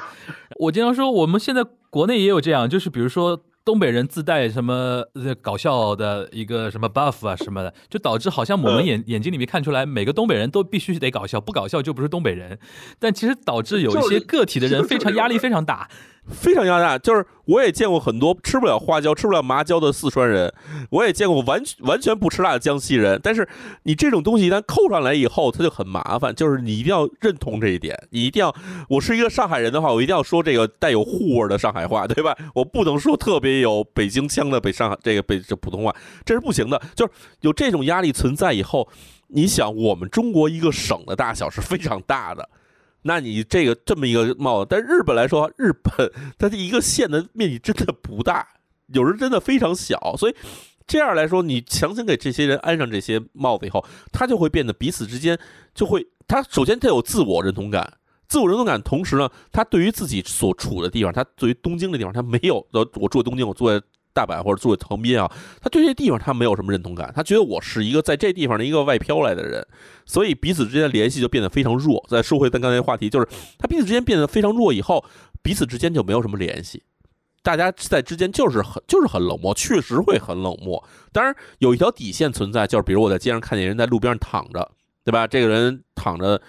我经常说，我们现在国内也有这样，就是比如说东北人自带什么呃搞笑的一个什么 buff 啊什么的，就导致好像我们眼眼睛里面看出来，每个东北人都必须得搞笑，不搞笑就不是东北人。但其实导致有一些个体的人非常压力非常大。非常压榨，就是我也见过很多吃不了花椒、吃不了麻椒的四川人，我也见过完完全不吃辣的江西人。但是你这种东西一旦扣上来以后，它就很麻烦。就是你一定要认同这一点，你一定要，我是一个上海人的话，我一定要说这个带有沪味的上海话，对吧？我不能说特别有北京腔的北上海这个北这普通话，这是不行的。就是有这种压力存在以后，你想，我们中国一个省的大小是非常大的。那你这个这么一个帽子，但日本来说，日本它的一个县的面积真的不大，有时真的非常小，所以这样来说，你强行给这些人安上这些帽子以后，他就会变得彼此之间就会，他首先他有自我认同感，自我认同感，同时呢，他对于自己所处的地方，他对于东京的地方，他没有，我住在东京，我住在。大阪或者住在横滨啊，他对这地方他没有什么认同感，他觉得我是一个在这地方的一个外漂来的人，所以彼此之间的联系就变得非常弱。再说回咱刚才话题，就是他彼此之间变得非常弱以后，彼此之间就没有什么联系，大家在之间就是很就是很冷漠，确实会很冷漠。当然有一条底线存在，就是比如我在街上看见人在路边上躺着，对吧？这个人躺着。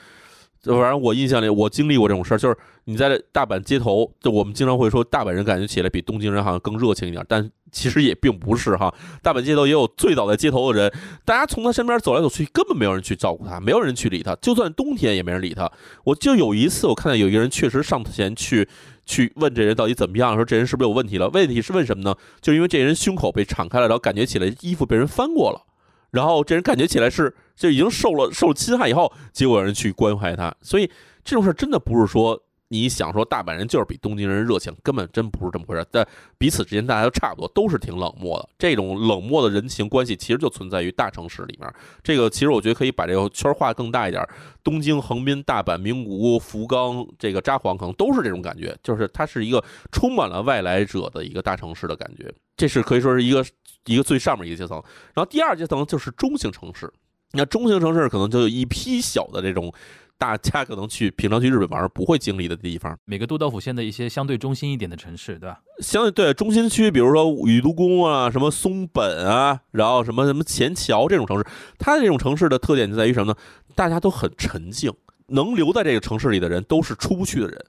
就反正我印象里，我经历过这种事儿，就是你在大阪街头，就我们经常会说大阪人感觉起来比东京人好像更热情一点，但其实也并不是哈。大阪街头也有醉倒在街头的人，大家从他身边走来走去，根本没有人去照顾他，没有人去理他，就算冬天也没人理他。我就有一次，我看到有一个人确实上前去去问这人到底怎么样，说这人是不是有问题了？问题是问什么呢？就因为这人胸口被敞开了，然后感觉起来衣服被人翻过了。然后这人感觉起来是就已经受了受了侵害以后，结果有人去关怀他，所以这种事真的不是说你想说大阪人就是比东京人热情，根本真不是这么回事。但彼此之间大家都差不多，都是挺冷漠的。这种冷漠的人情关系其实就存在于大城市里面。这个其实我觉得可以把这个圈画更大一点，东京、横滨、大阪、名古屋、福冈、这个札幌可能都是这种感觉，就是它是一个充满了外来者的一个大城市的感觉。这是可以说是一个。一个最上面一个阶层，然后第二阶层就是中型城市。那中型城市可能就有一批小的这种，大家可能去平常去日本玩不会经历的地方。每个都道府县的一些相对中心一点的城市，对吧？相对对中心区，比如说宇都宫啊，什么松本啊，然后什么什么前桥这种城市，它的这种城市的特点就在于什么呢？大家都很沉静，能留在这个城市里的人都是出不去的人。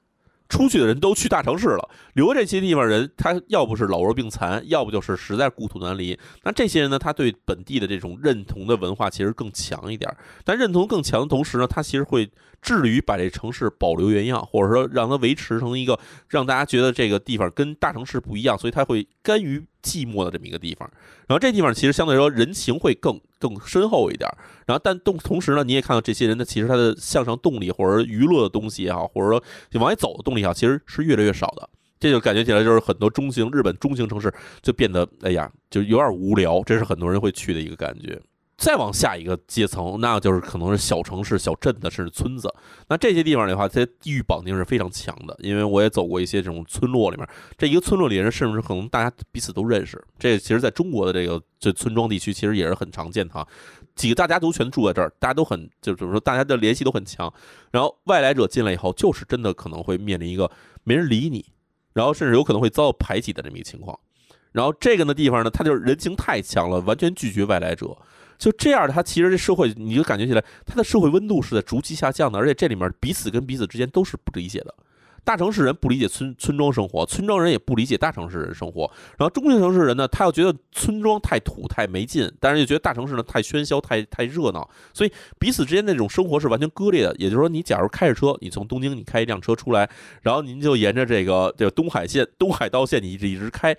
出去的人都去大城市了，留这些地方人，他要不是老弱病残，要不就是实在故土难离。那这些人呢，他对本地的这种认同的文化其实更强一点。但认同更强的同时呢，他其实会致力于把这城市保留原样，或者说让它维持成一个让大家觉得这个地方跟大城市不一样，所以他会甘于。寂寞的这么一个地方，然后这地方其实相对来说人情会更更深厚一点。然后但动同时呢，你也看到这些人的，其实他的向上动力或者娱乐的东西也好，或者说往外走的动力也好，其实是越来越少的。这就感觉起来就是很多中型日本中型城市就变得哎呀，就有点无聊。这是很多人会去的一个感觉。再往下一个阶层，那就是可能是小城市、小镇的，甚至村子。那这些地方的话，在地域绑定是非常强的。因为我也走过一些这种村落里面，这一个村落里人甚至可能大家彼此都认识。这其实，在中国的这个这村庄地区，其实也是很常见的哈。几个大家族全住在这儿，大家都很，就怎么说，大家的联系都很强。然后外来者进来以后，就是真的可能会面临一个没人理你，然后甚至有可能会遭到排挤的这么一个情况。然后这个呢地方呢，它就是人情太强了，完全拒绝外来者。就这样，他其实这社会，你就感觉起来，他的社会温度是在逐级下降的，而且这里面彼此跟彼此之间都是不理解的。大城市人不理解村村庄生活，村庄人也不理解大城市人生活。然后中型城市人呢，他又觉得村庄太土太没劲，但是又觉得大城市呢太喧嚣太太热闹，所以彼此之间那种生活是完全割裂的。也就是说，你假如开着车，你从东京你开一辆车出来，然后您就沿着这个这个东海线东海道线，你一直一直开。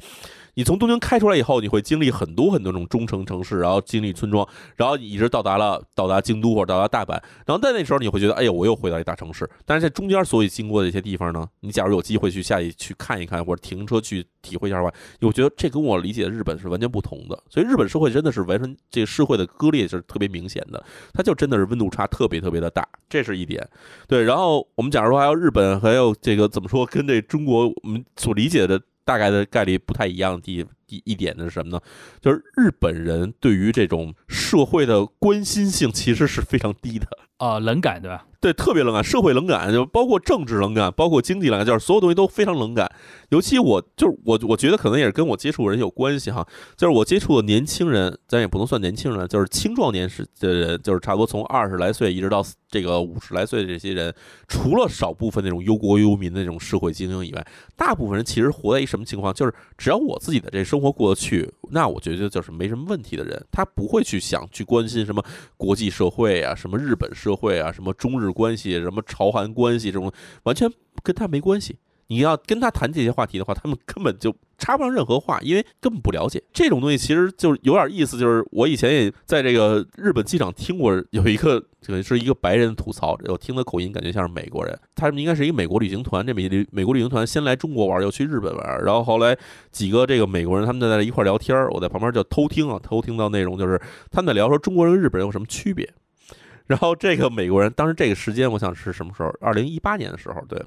你从东京开出来以后，你会经历很多很多种中城城市，然后经历村庄，然后一直到达了到达京都或者到达大阪，然后在那时候你会觉得，哎呀，我又回到一大城市。但是在中间所以经过的一些地方呢，你假如有机会去下去去看一看，或者停车去体会一下的话，我觉得这跟我理解的日本是完全不同的。所以日本社会真的是完全这个社会的割裂是特别明显的，它就真的是温度差特别特别的大，这是一点。对，然后我们假如说还有日本还有这个怎么说，跟这中国我们所理解的。大概的概率不太一样的地一一点的是什么呢？就是日本人对于这种社会的关心性其实是非常低的。啊，冷感对吧？对，特别冷感，社会冷感，就包括政治冷感，包括经济冷感，就是所有东西都非常冷感。尤其我就是我，我觉得可能也是跟我接触的人有关系哈。就是我接触的年轻人，咱也不能算年轻人，就是青壮年时的人，就是差不多从二十来岁一直到这个五十来岁的这些人，除了少部分那种忧国忧民的那种社会精英以外，大部分人其实活在一什么情况？就是只要我自己的这生活过得去，那我觉得就是没什么问题的人，他不会去想去关心什么国际社会啊，什么日本社会啊，什么中日关系，什么朝韩关系这种，完全跟他没关系。你要跟他谈这些话题的话，他们根本就插不上任何话，因为根本不了解这种东西。其实就是有点意思，就是我以前也在这个日本机场听过有一个，这个是一个白人吐槽，我听的口音感觉像是美国人。他们应该是一个美国旅行团，这美旅美国旅行团先来中国玩，又去日本玩，然后后来几个这个美国人他们在一块聊天，我在旁边就偷听啊，偷听到内容就是他们在聊说中国人跟日本人有什么区别。然后这个美国人当时这个时间，我想是什么时候？二零一八年的时候，对。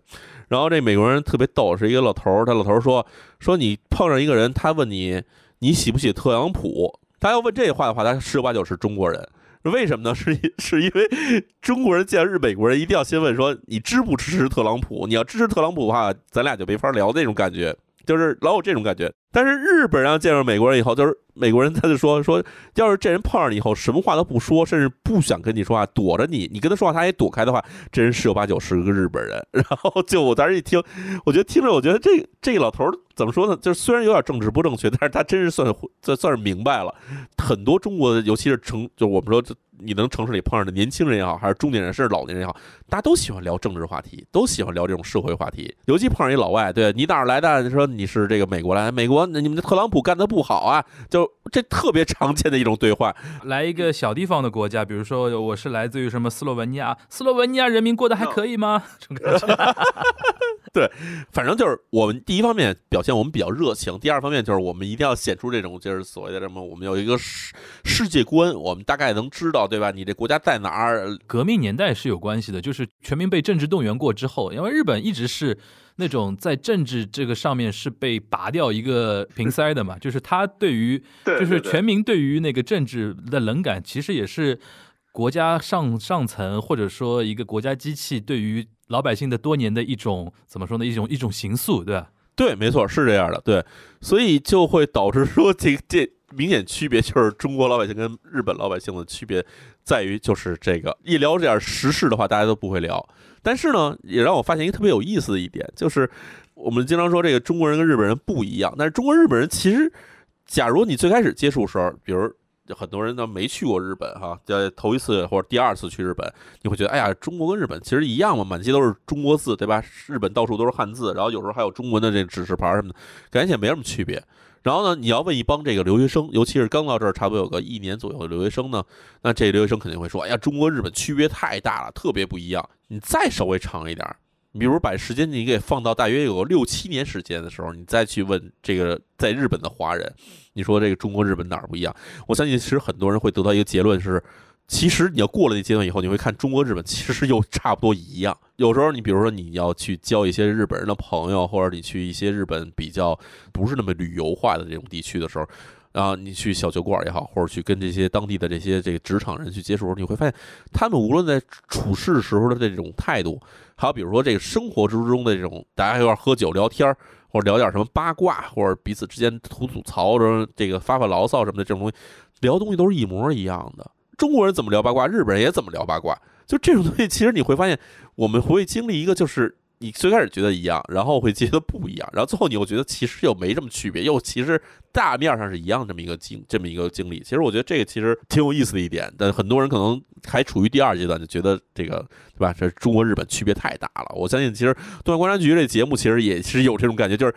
然后这美国人特别逗，是一个老头儿。他老头儿说：“说你碰上一个人，他问你你喜不喜特朗普？他要问这话的话，他十有八九是中国人。为什么呢？是 是因为中国人见日美国人一定要先问说你支不支持特朗普？你要支持特朗普的话，咱俩就没法聊那种感觉，就是老有这种感觉。但是日本人见着美国人以后，就是。”美国人他就说说，要是这人碰上你以后，什么话都不说，甚至不想跟你说话，躲着你，你跟他说话他也躲开的话，这人十有八九是个日本人。然后就我当时一听，我觉得听着，我觉得这这个老头怎么说呢？就是虽然有点政治不正确，但是他真是算算算是明白了。很多中国的，尤其是城，就我们说，你能城市里碰上的年轻人也好，还是中年人，甚至老年人也好，大家都喜欢聊政治话题，都喜欢聊这种社会话题。尤其碰上一老外，对你哪儿来的？说你是这个美国来，美国你们的特朗普干的不好啊，就。这特别常见的一种对话。来一个小地方的国家，比如说我是来自于什么斯洛文尼亚，斯洛文尼亚人民过得还可以吗？对，反正就是我们第一方面表现我们比较热情，第二方面就是我们一定要显出这种就是所谓的什么，我们有一个世世界观，我们大概能知道对吧？你这国家在哪儿？革命年代是有关系的，就是全民被政治动员过之后，因为日本一直是。那种在政治这个上面是被拔掉一个瓶塞的嘛，就是他对于，就是全民对于那个政治的冷感，其实也是国家上上层或者说一个国家机器对于老百姓的多年的一种怎么说呢？一种一种形塑，对吧？对，没错，是这样的，对，所以就会导致说这这明显区别就是中国老百姓跟日本老百姓的区别在于就是这个一聊这点时事的话，大家都不会聊。但是呢，也让我发现一个特别有意思的一点，就是我们经常说这个中国人跟日本人不一样。但是中国日本人其实，假如你最开始接触时候，比如很多人呢没去过日本哈，在头一次或者第二次去日本，你会觉得哎呀，中国跟日本其实一样嘛，满街都是中国字，对吧？日本到处都是汉字，然后有时候还有中文的这指示牌什么的，感觉也没什么区别。然后呢，你要问一帮这个留学生，尤其是刚到这儿差不多有个一年左右的留学生呢，那这留学生肯定会说：“哎呀，中国日本区别太大了，特别不一样。”你再稍微长一点，你比如把时间你给放到大约有个六七年时间的时候，你再去问这个在日本的华人，你说这个中国日本哪儿不一样？我相信其实很多人会得到一个结论是。其实你要过了那阶段以后，你会看中国、日本其实又差不多一样。有时候你比如说你要去交一些日本人的朋友，或者你去一些日本比较不是那么旅游化的这种地区的时候，啊你去小酒馆也好，或者去跟这些当地的这些这个职场人去接触，你会发现他们无论在处事时候的这种态度，还有比如说这个生活之中的这种大家一块喝酒聊天或者聊点什么八卦，或者彼此之间吐吐槽，或者这个发发牢骚什么的这种东西，聊东西都是一模一样的。中国人怎么聊八卦，日本人也怎么聊八卦。就这种东西，其实你会发现，我们会经历一个，就是你最开始觉得一样，然后会觉得不一样，然后最后你又觉得其实又没什么区别，又其实大面上是一样这么一个经这么一个经历。其实我觉得这个其实挺有意思的一点，但很多人可能还处于第二阶段，就觉得这个对吧？这中国日本区别太大了。我相信，其实东亚观察局这节目其实也是有这种感觉，就是。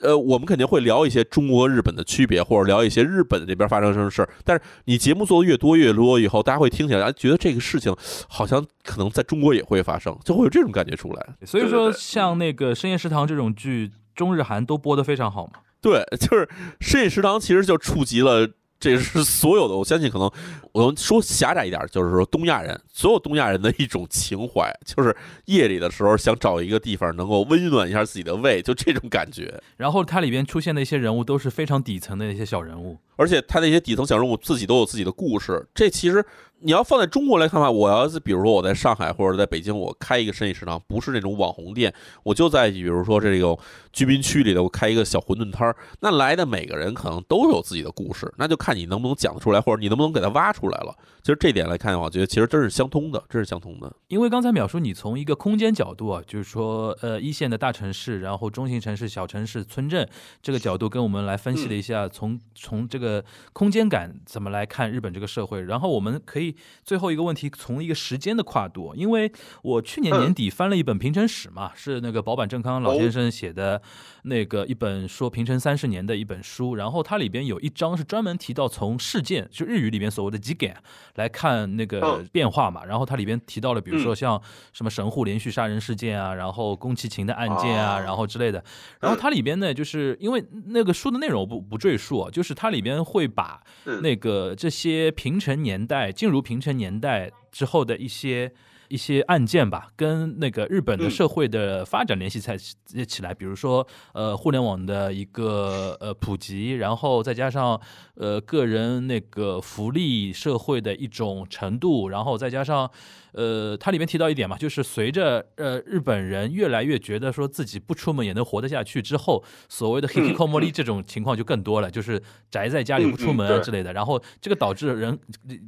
呃，我们肯定会聊一些中国、日本的区别，或者聊一些日本这边发生什么事儿。但是你节目做的越多越多以后，大家会听起来觉得这个事情好像可能在中国也会发生，就会有这种感觉出来。所以说，像那个《深夜食堂》这种剧，中日韩都播的非常好嘛。对，就是《深夜食堂》其实就触及了。这是所有的，我相信可能我们说狭窄一点，就是说东亚人，所有东亚人的一种情怀，就是夜里的时候想找一个地方能够温暖一下自己的胃，就这种感觉。然后它里边出现的一些人物都是非常底层的一些小人物，而且他那些底层小人物自己都有自己的故事，这其实。你要放在中国来看的话，我要是比如说我在上海或者在北京，我开一个生意食堂，不是那种网红店，我就在比如说这个居民区里头，我开一个小馄饨摊儿，那来的每个人可能都有自己的故事，那就看你能不能讲得出来，或者你能不能给他挖出来了。其实这点来看的话，我觉得其实真是相通的，这是相通的。因为刚才淼叔你从一个空间角度啊，就是说呃一线的大城市，然后中型城市、小城市、村镇这个角度跟我们来分析了一下，从从这个空间感怎么来看日本这个社会，然后我们可以最后一个问。题从一个时间的跨度，因为我去年年底翻了一本平成史嘛，是那个保坂正康老先生写的那个一本说平成三十年的一本书，然后它里边有一章是专门提到从事件，就日语里边所谓的几感来看那个变化嘛，然后它里边提到了，比如说像什么神户连续杀人事件啊，然后宫崎勤的案件啊，然后之类的，然后它里边呢，就是因为那个书的内容我不不赘述，就是它里边会把那个这些平成年代进入平成年代。之后的一些一些案件吧，跟那个日本的社会的发展联系在起来，比如说呃互联网的一个呃普及，然后再加上呃个人那个福利社会的一种程度，然后再加上。呃，它里面提到一点嘛，就是随着呃日本人越来越觉得说自己不出门也能活得下去之后，所谓的 hikikomori 这种情况就更多了，就是宅在家里不出门啊之类的。然后这个导致人，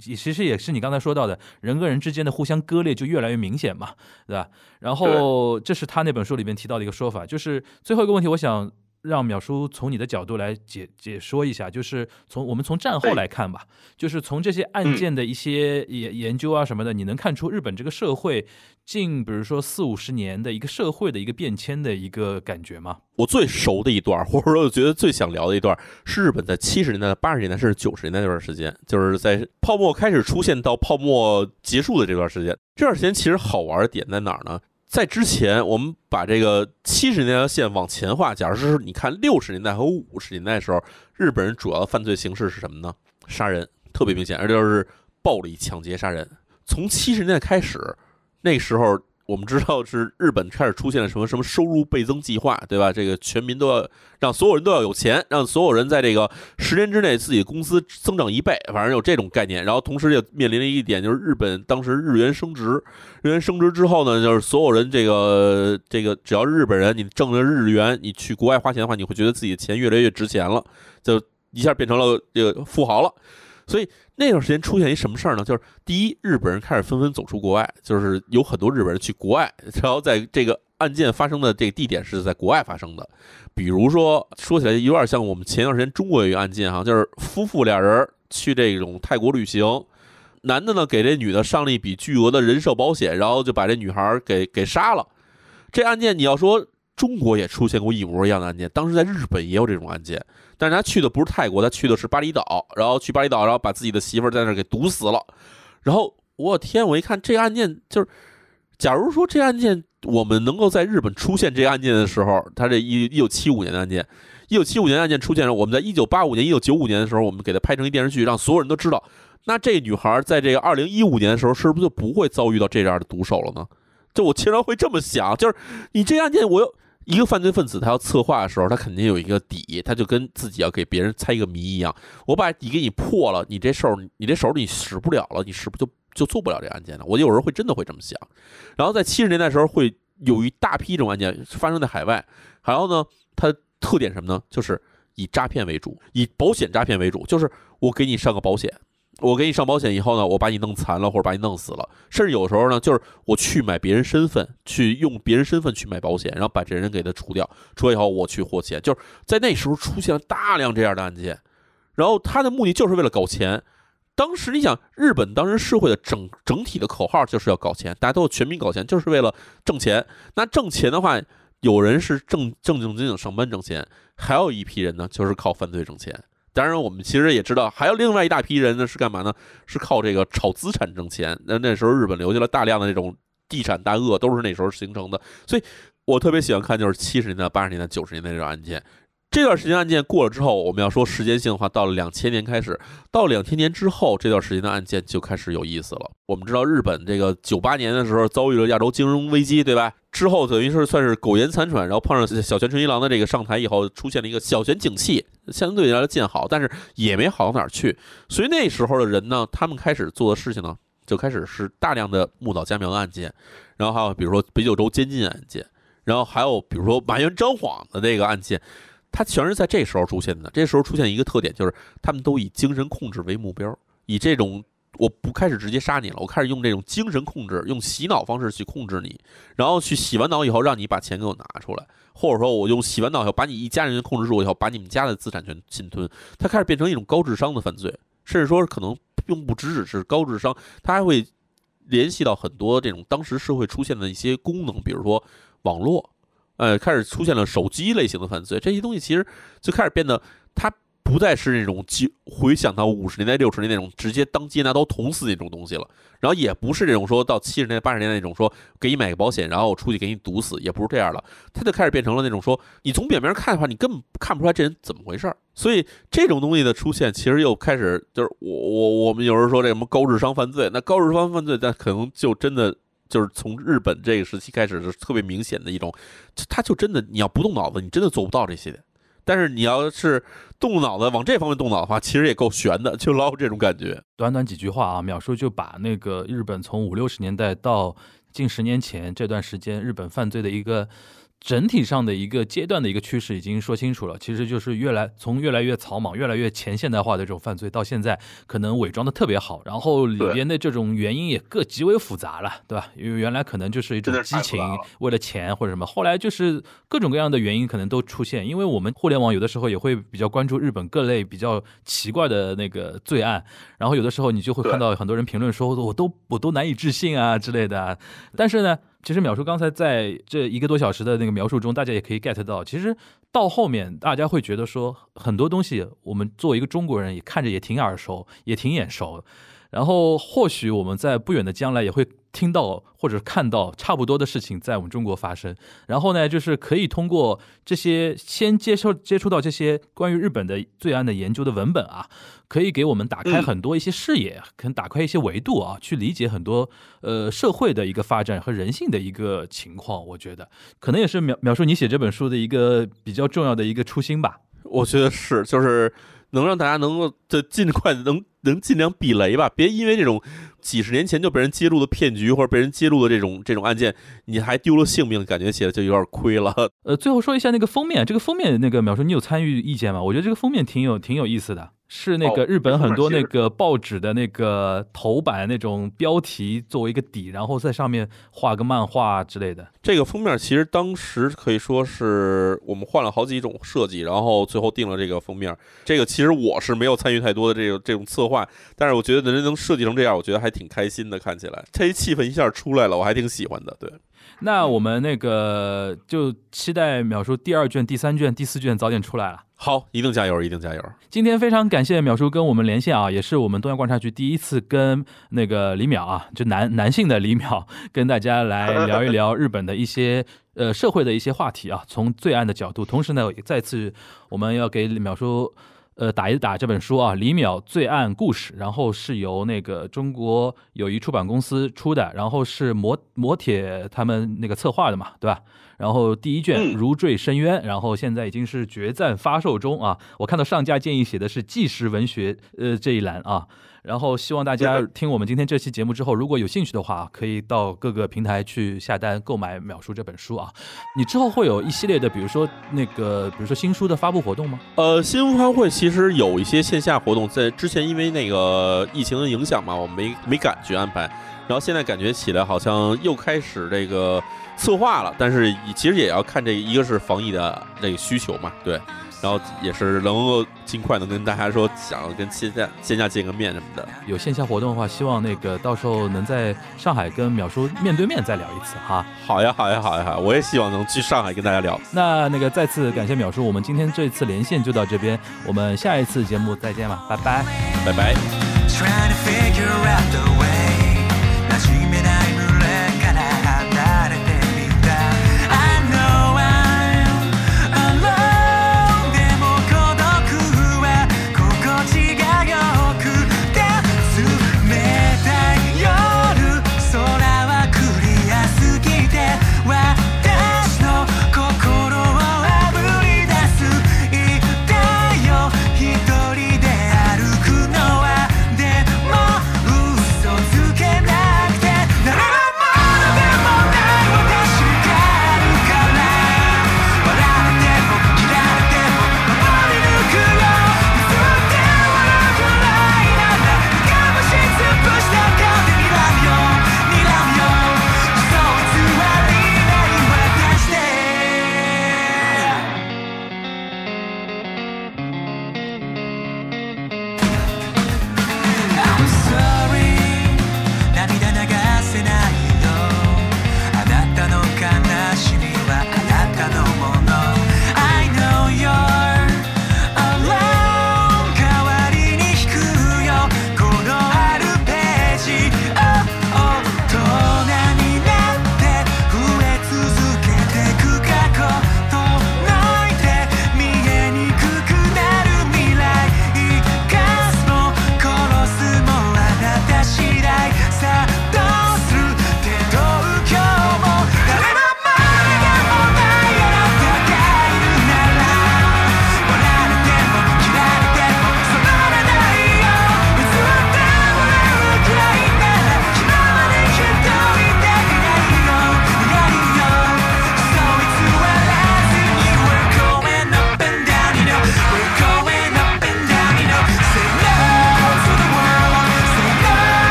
其实也是你刚才说到的人跟人之间的互相割裂就越来越明显嘛，对吧？然后这是他那本书里面提到的一个说法。就是最后一个问题，我想。让淼叔从你的角度来解解说一下，就是从我们从战后来看吧，就是从这些案件的一些研研究啊什么的，你能看出日本这个社会近，比如说四五十年的一个社会的一个变迁的一个感觉吗？我最熟的一段，或者说我觉得最想聊的一段，是日本在七十年代、八十年代甚至九十年代那段时间，就是在泡沫开始出现到泡沫结束的这段时间。这段时间其实好玩的点在哪儿呢？在之前，我们把这个七十年代线往前画。假如说你看六十年代和五十年代的时候，日本人主要犯罪形式是什么呢？杀人特别明显，而且是暴力抢劫杀人。从七十年代开始，那时候。我们知道是日本开始出现了什么什么收入倍增计划，对吧？这个全民都要让所有人都要有钱，让所有人在这个十年之内自己工资增长一倍，反正有这种概念。然后同时也面临了一点，就是日本当时日元升值，日元升值之后呢，就是所有人这个这个只要日本人，你挣了日元，你去国外花钱的话，你会觉得自己的钱越来越值钱了，就一下变成了这个富豪了。所以那段时间出现一什么事儿呢？就是第一，日本人开始纷纷走出国外，就是有很多日本人去国外，然后在这个案件发生的这个地点是在国外发生的。比如说，说起来有点像我们前段时间中国有一个案件哈，就是夫妇俩人去这种泰国旅行，男的呢给这女的上了一笔巨额的人寿保险，然后就把这女孩给给杀了。这案件你要说中国也出现过一模一样的案件，当时在日本也有这种案件。但是他去的不是泰国，他去的是巴厘岛，然后去巴厘岛，然后把自己的媳妇在那儿给毒死了。然后我天，我一看这个案件，就是，假如说这案件我们能够在日本出现这个案件的时候，他这一一九七五年的案件，一九七五年案件出现了，我们在一九八五年、一九九五年的时候，我们给他拍成一电视剧，让所有人都知道，那这女孩在这个二零一五年的时候，是不是就不会遭遇到这样的毒手了呢？就我经常会这么想，就是你这案件，我又。一个犯罪分子，他要策划的时候，他肯定有一个底，他就跟自己要给别人猜一个谜一样。我把底给你破了，你这手，你这手你使不了了，你是不就就做不了这案件了？我有时候会真的会这么想。然后在七十年代时候，会有一大批这种案件发生在海外。还有呢，它特点什么呢？就是以诈骗为主，以保险诈骗为主，就是我给你上个保险。我给你上保险以后呢，我把你弄残了或者把你弄死了，甚至有时候呢，就是我去买别人身份，去用别人身份去买保险，然后把这人给他除掉，除掉以后我去获钱，就是在那时候出现了大量这样的案件，然后他的目的就是为了搞钱。当时你想，日本当时社会的整整体的口号就是要搞钱，大家都全民搞钱，就是为了挣钱。那挣钱的话，有人是正正正经经上班挣钱，还有一批人呢，就是靠犯罪挣钱。当然，我们其实也知道，还有另外一大批人呢，是干嘛呢？是靠这个炒资产挣钱。那那时候日本留下了大量的那种地产大鳄，都是那时候形成的。所以我特别喜欢看，就是七十年代、八十年代、九十年代这种案件，这段时间案件过了之后，我们要说时间性的话，到了两千年开始，到两千年之后，这段时间的案件就开始有意思了。我们知道日本这个九八年的时候遭遇了亚洲金融危机，对吧？之后等于是算是苟延残喘，然后碰上小泉纯一郎的这个上台以后，出现了一个小泉景气，相对来说见好，但是也没好到哪儿去。所以那时候的人呢，他们开始做的事情呢，就开始是大量的木岛佳苗的案件，然后还有比如说北九州监禁案件，然后还有比如说麻原张晃的这个案件。它全是在这时候出现的。这时候出现一个特点，就是他们都以精神控制为目标，以这种我不开始直接杀你了，我开始用这种精神控制，用洗脑方式去控制你，然后去洗完脑以后，让你把钱给我拿出来，或者说我用洗完脑以后把你一家人控制住以后，把你们家的资产全侵吞。它开始变成一种高智商的犯罪，甚至说可能并不只只是高智商，它还会联系到很多这种当时社会出现的一些功能，比如说网络。呃，开始出现了手机类型的犯罪，这些东西其实就开始变得，它不再是那种就回想到五十年代、六十年代那种直接当街拿刀捅死那种东西了，然后也不是这种说到七十年代、八十年代那种说给你买个保险，然后我出去给你毒死，也不是这样了，他就开始变成了那种说你从表面上看的话，你根本看不出来这人怎么回事儿。所以这种东西的出现，其实又开始就是我我我们有人说这什么高智商犯罪，那高智商犯罪，那可能就真的。就是从日本这个时期开始是特别明显的一种，他就真的你要不动脑子，你真的做不到这些。但是你要是动脑子往这方面动脑的话，其实也够悬的，就老有这种感觉。短短几句话啊，秒叔就把那个日本从五六十年代到近十年前这段时间日本犯罪的一个。整体上的一个阶段的一个趋势已经说清楚了，其实就是越来从越来越草莽、越来越前现代化的这种犯罪，到现在可能伪装的特别好，然后里边的这种原因也各极为复杂了，对吧？因为原来可能就是一种激情，为了钱或者什么，后来就是各种各样的原因可能都出现。因为我们互联网有的时候也会比较关注日本各类比较奇怪的那个罪案，然后有的时候你就会看到很多人评论说，我都我都难以置信啊之类的，但是呢。其实淼叔刚才在这一个多小时的那个描述中，大家也可以 get 到，其实到后面大家会觉得说很多东西，我们作为一个中国人也看着也挺耳熟，也挺眼熟。然后或许我们在不远的将来也会听到或者看到差不多的事情在我们中国发生。然后呢，就是可以通过这些先接受接触到这些关于日本的罪案的研究的文本啊，可以给我们打开很多一些视野，可能打开一些维度啊，去理解很多呃社会的一个发展和人性的一个情况。我觉得可能也是描描述你写这本书的一个比较重要的一个初心吧。我觉得是，就是能让大家能够的尽快能。能尽量避雷吧，别因为这种几十年前就被人揭露的骗局或者被人揭露的这种这种案件，你还丢了性命，感觉写的就有点亏了。呃，最后说一下那个封面，这个封面那个淼叔，你有参与意见吗？我觉得这个封面挺有挺有意思的。是那个日本很多那个报纸的那个头版那种标题作为一个底，然后在上面画个漫画之类的。这个封面其实当时可以说是我们换了好几种设计，然后最后定了这个封面。这个其实我是没有参与太多的这个这种策划，但是我觉得人能设计成这样，我觉得还挺开心的。看起来这一气氛一下出来了，我还挺喜欢的。对。那我们那个就期待秒叔第二卷、第三卷、第四卷早点出来了。好，一定加油，一定加油！今天非常感谢淼叔跟我们连线啊，也是我们东亚观察局第一次跟那个李淼啊，就男男性的李淼，跟大家来聊一聊日本的一些呃社会的一些话题啊，从罪案的角度。同时呢，也再次我们要给淼叔。呃，打一打这本书啊，《李淼罪案故事》，然后是由那个中国友谊出版公司出的，然后是磨磨铁他们那个策划的嘛，对吧？然后第一卷《如坠深渊》，然后现在已经是决战发售中啊。我看到上架建议写的是纪实文学呃这一栏啊。然后希望大家听我们今天这期节目之后，如果有兴趣的话，可以到各个平台去下单购买《秒叔》这本书啊。你之后会有一系列的，比如说那个，比如说新书的发布活动吗？呃，新书发布会其实有一些线下活动，在之前因为那个疫情的影响嘛，我没没敢去安排。然后现在感觉起来好像又开始这个策划了，但是其实也要看这一个是防疫的这个需求嘛，对。然后也是能够尽快能跟大家说，想要跟线下线下见个面什么的。有线下活动的话，希望那个到时候能在上海跟淼叔面对面再聊一次哈。好呀，好呀，好呀，好！我也希望能去上海跟大家聊。那那个再次感谢淼叔，我们今天这次连线就到这边，我们下一次节目再见吧，拜拜，拜拜。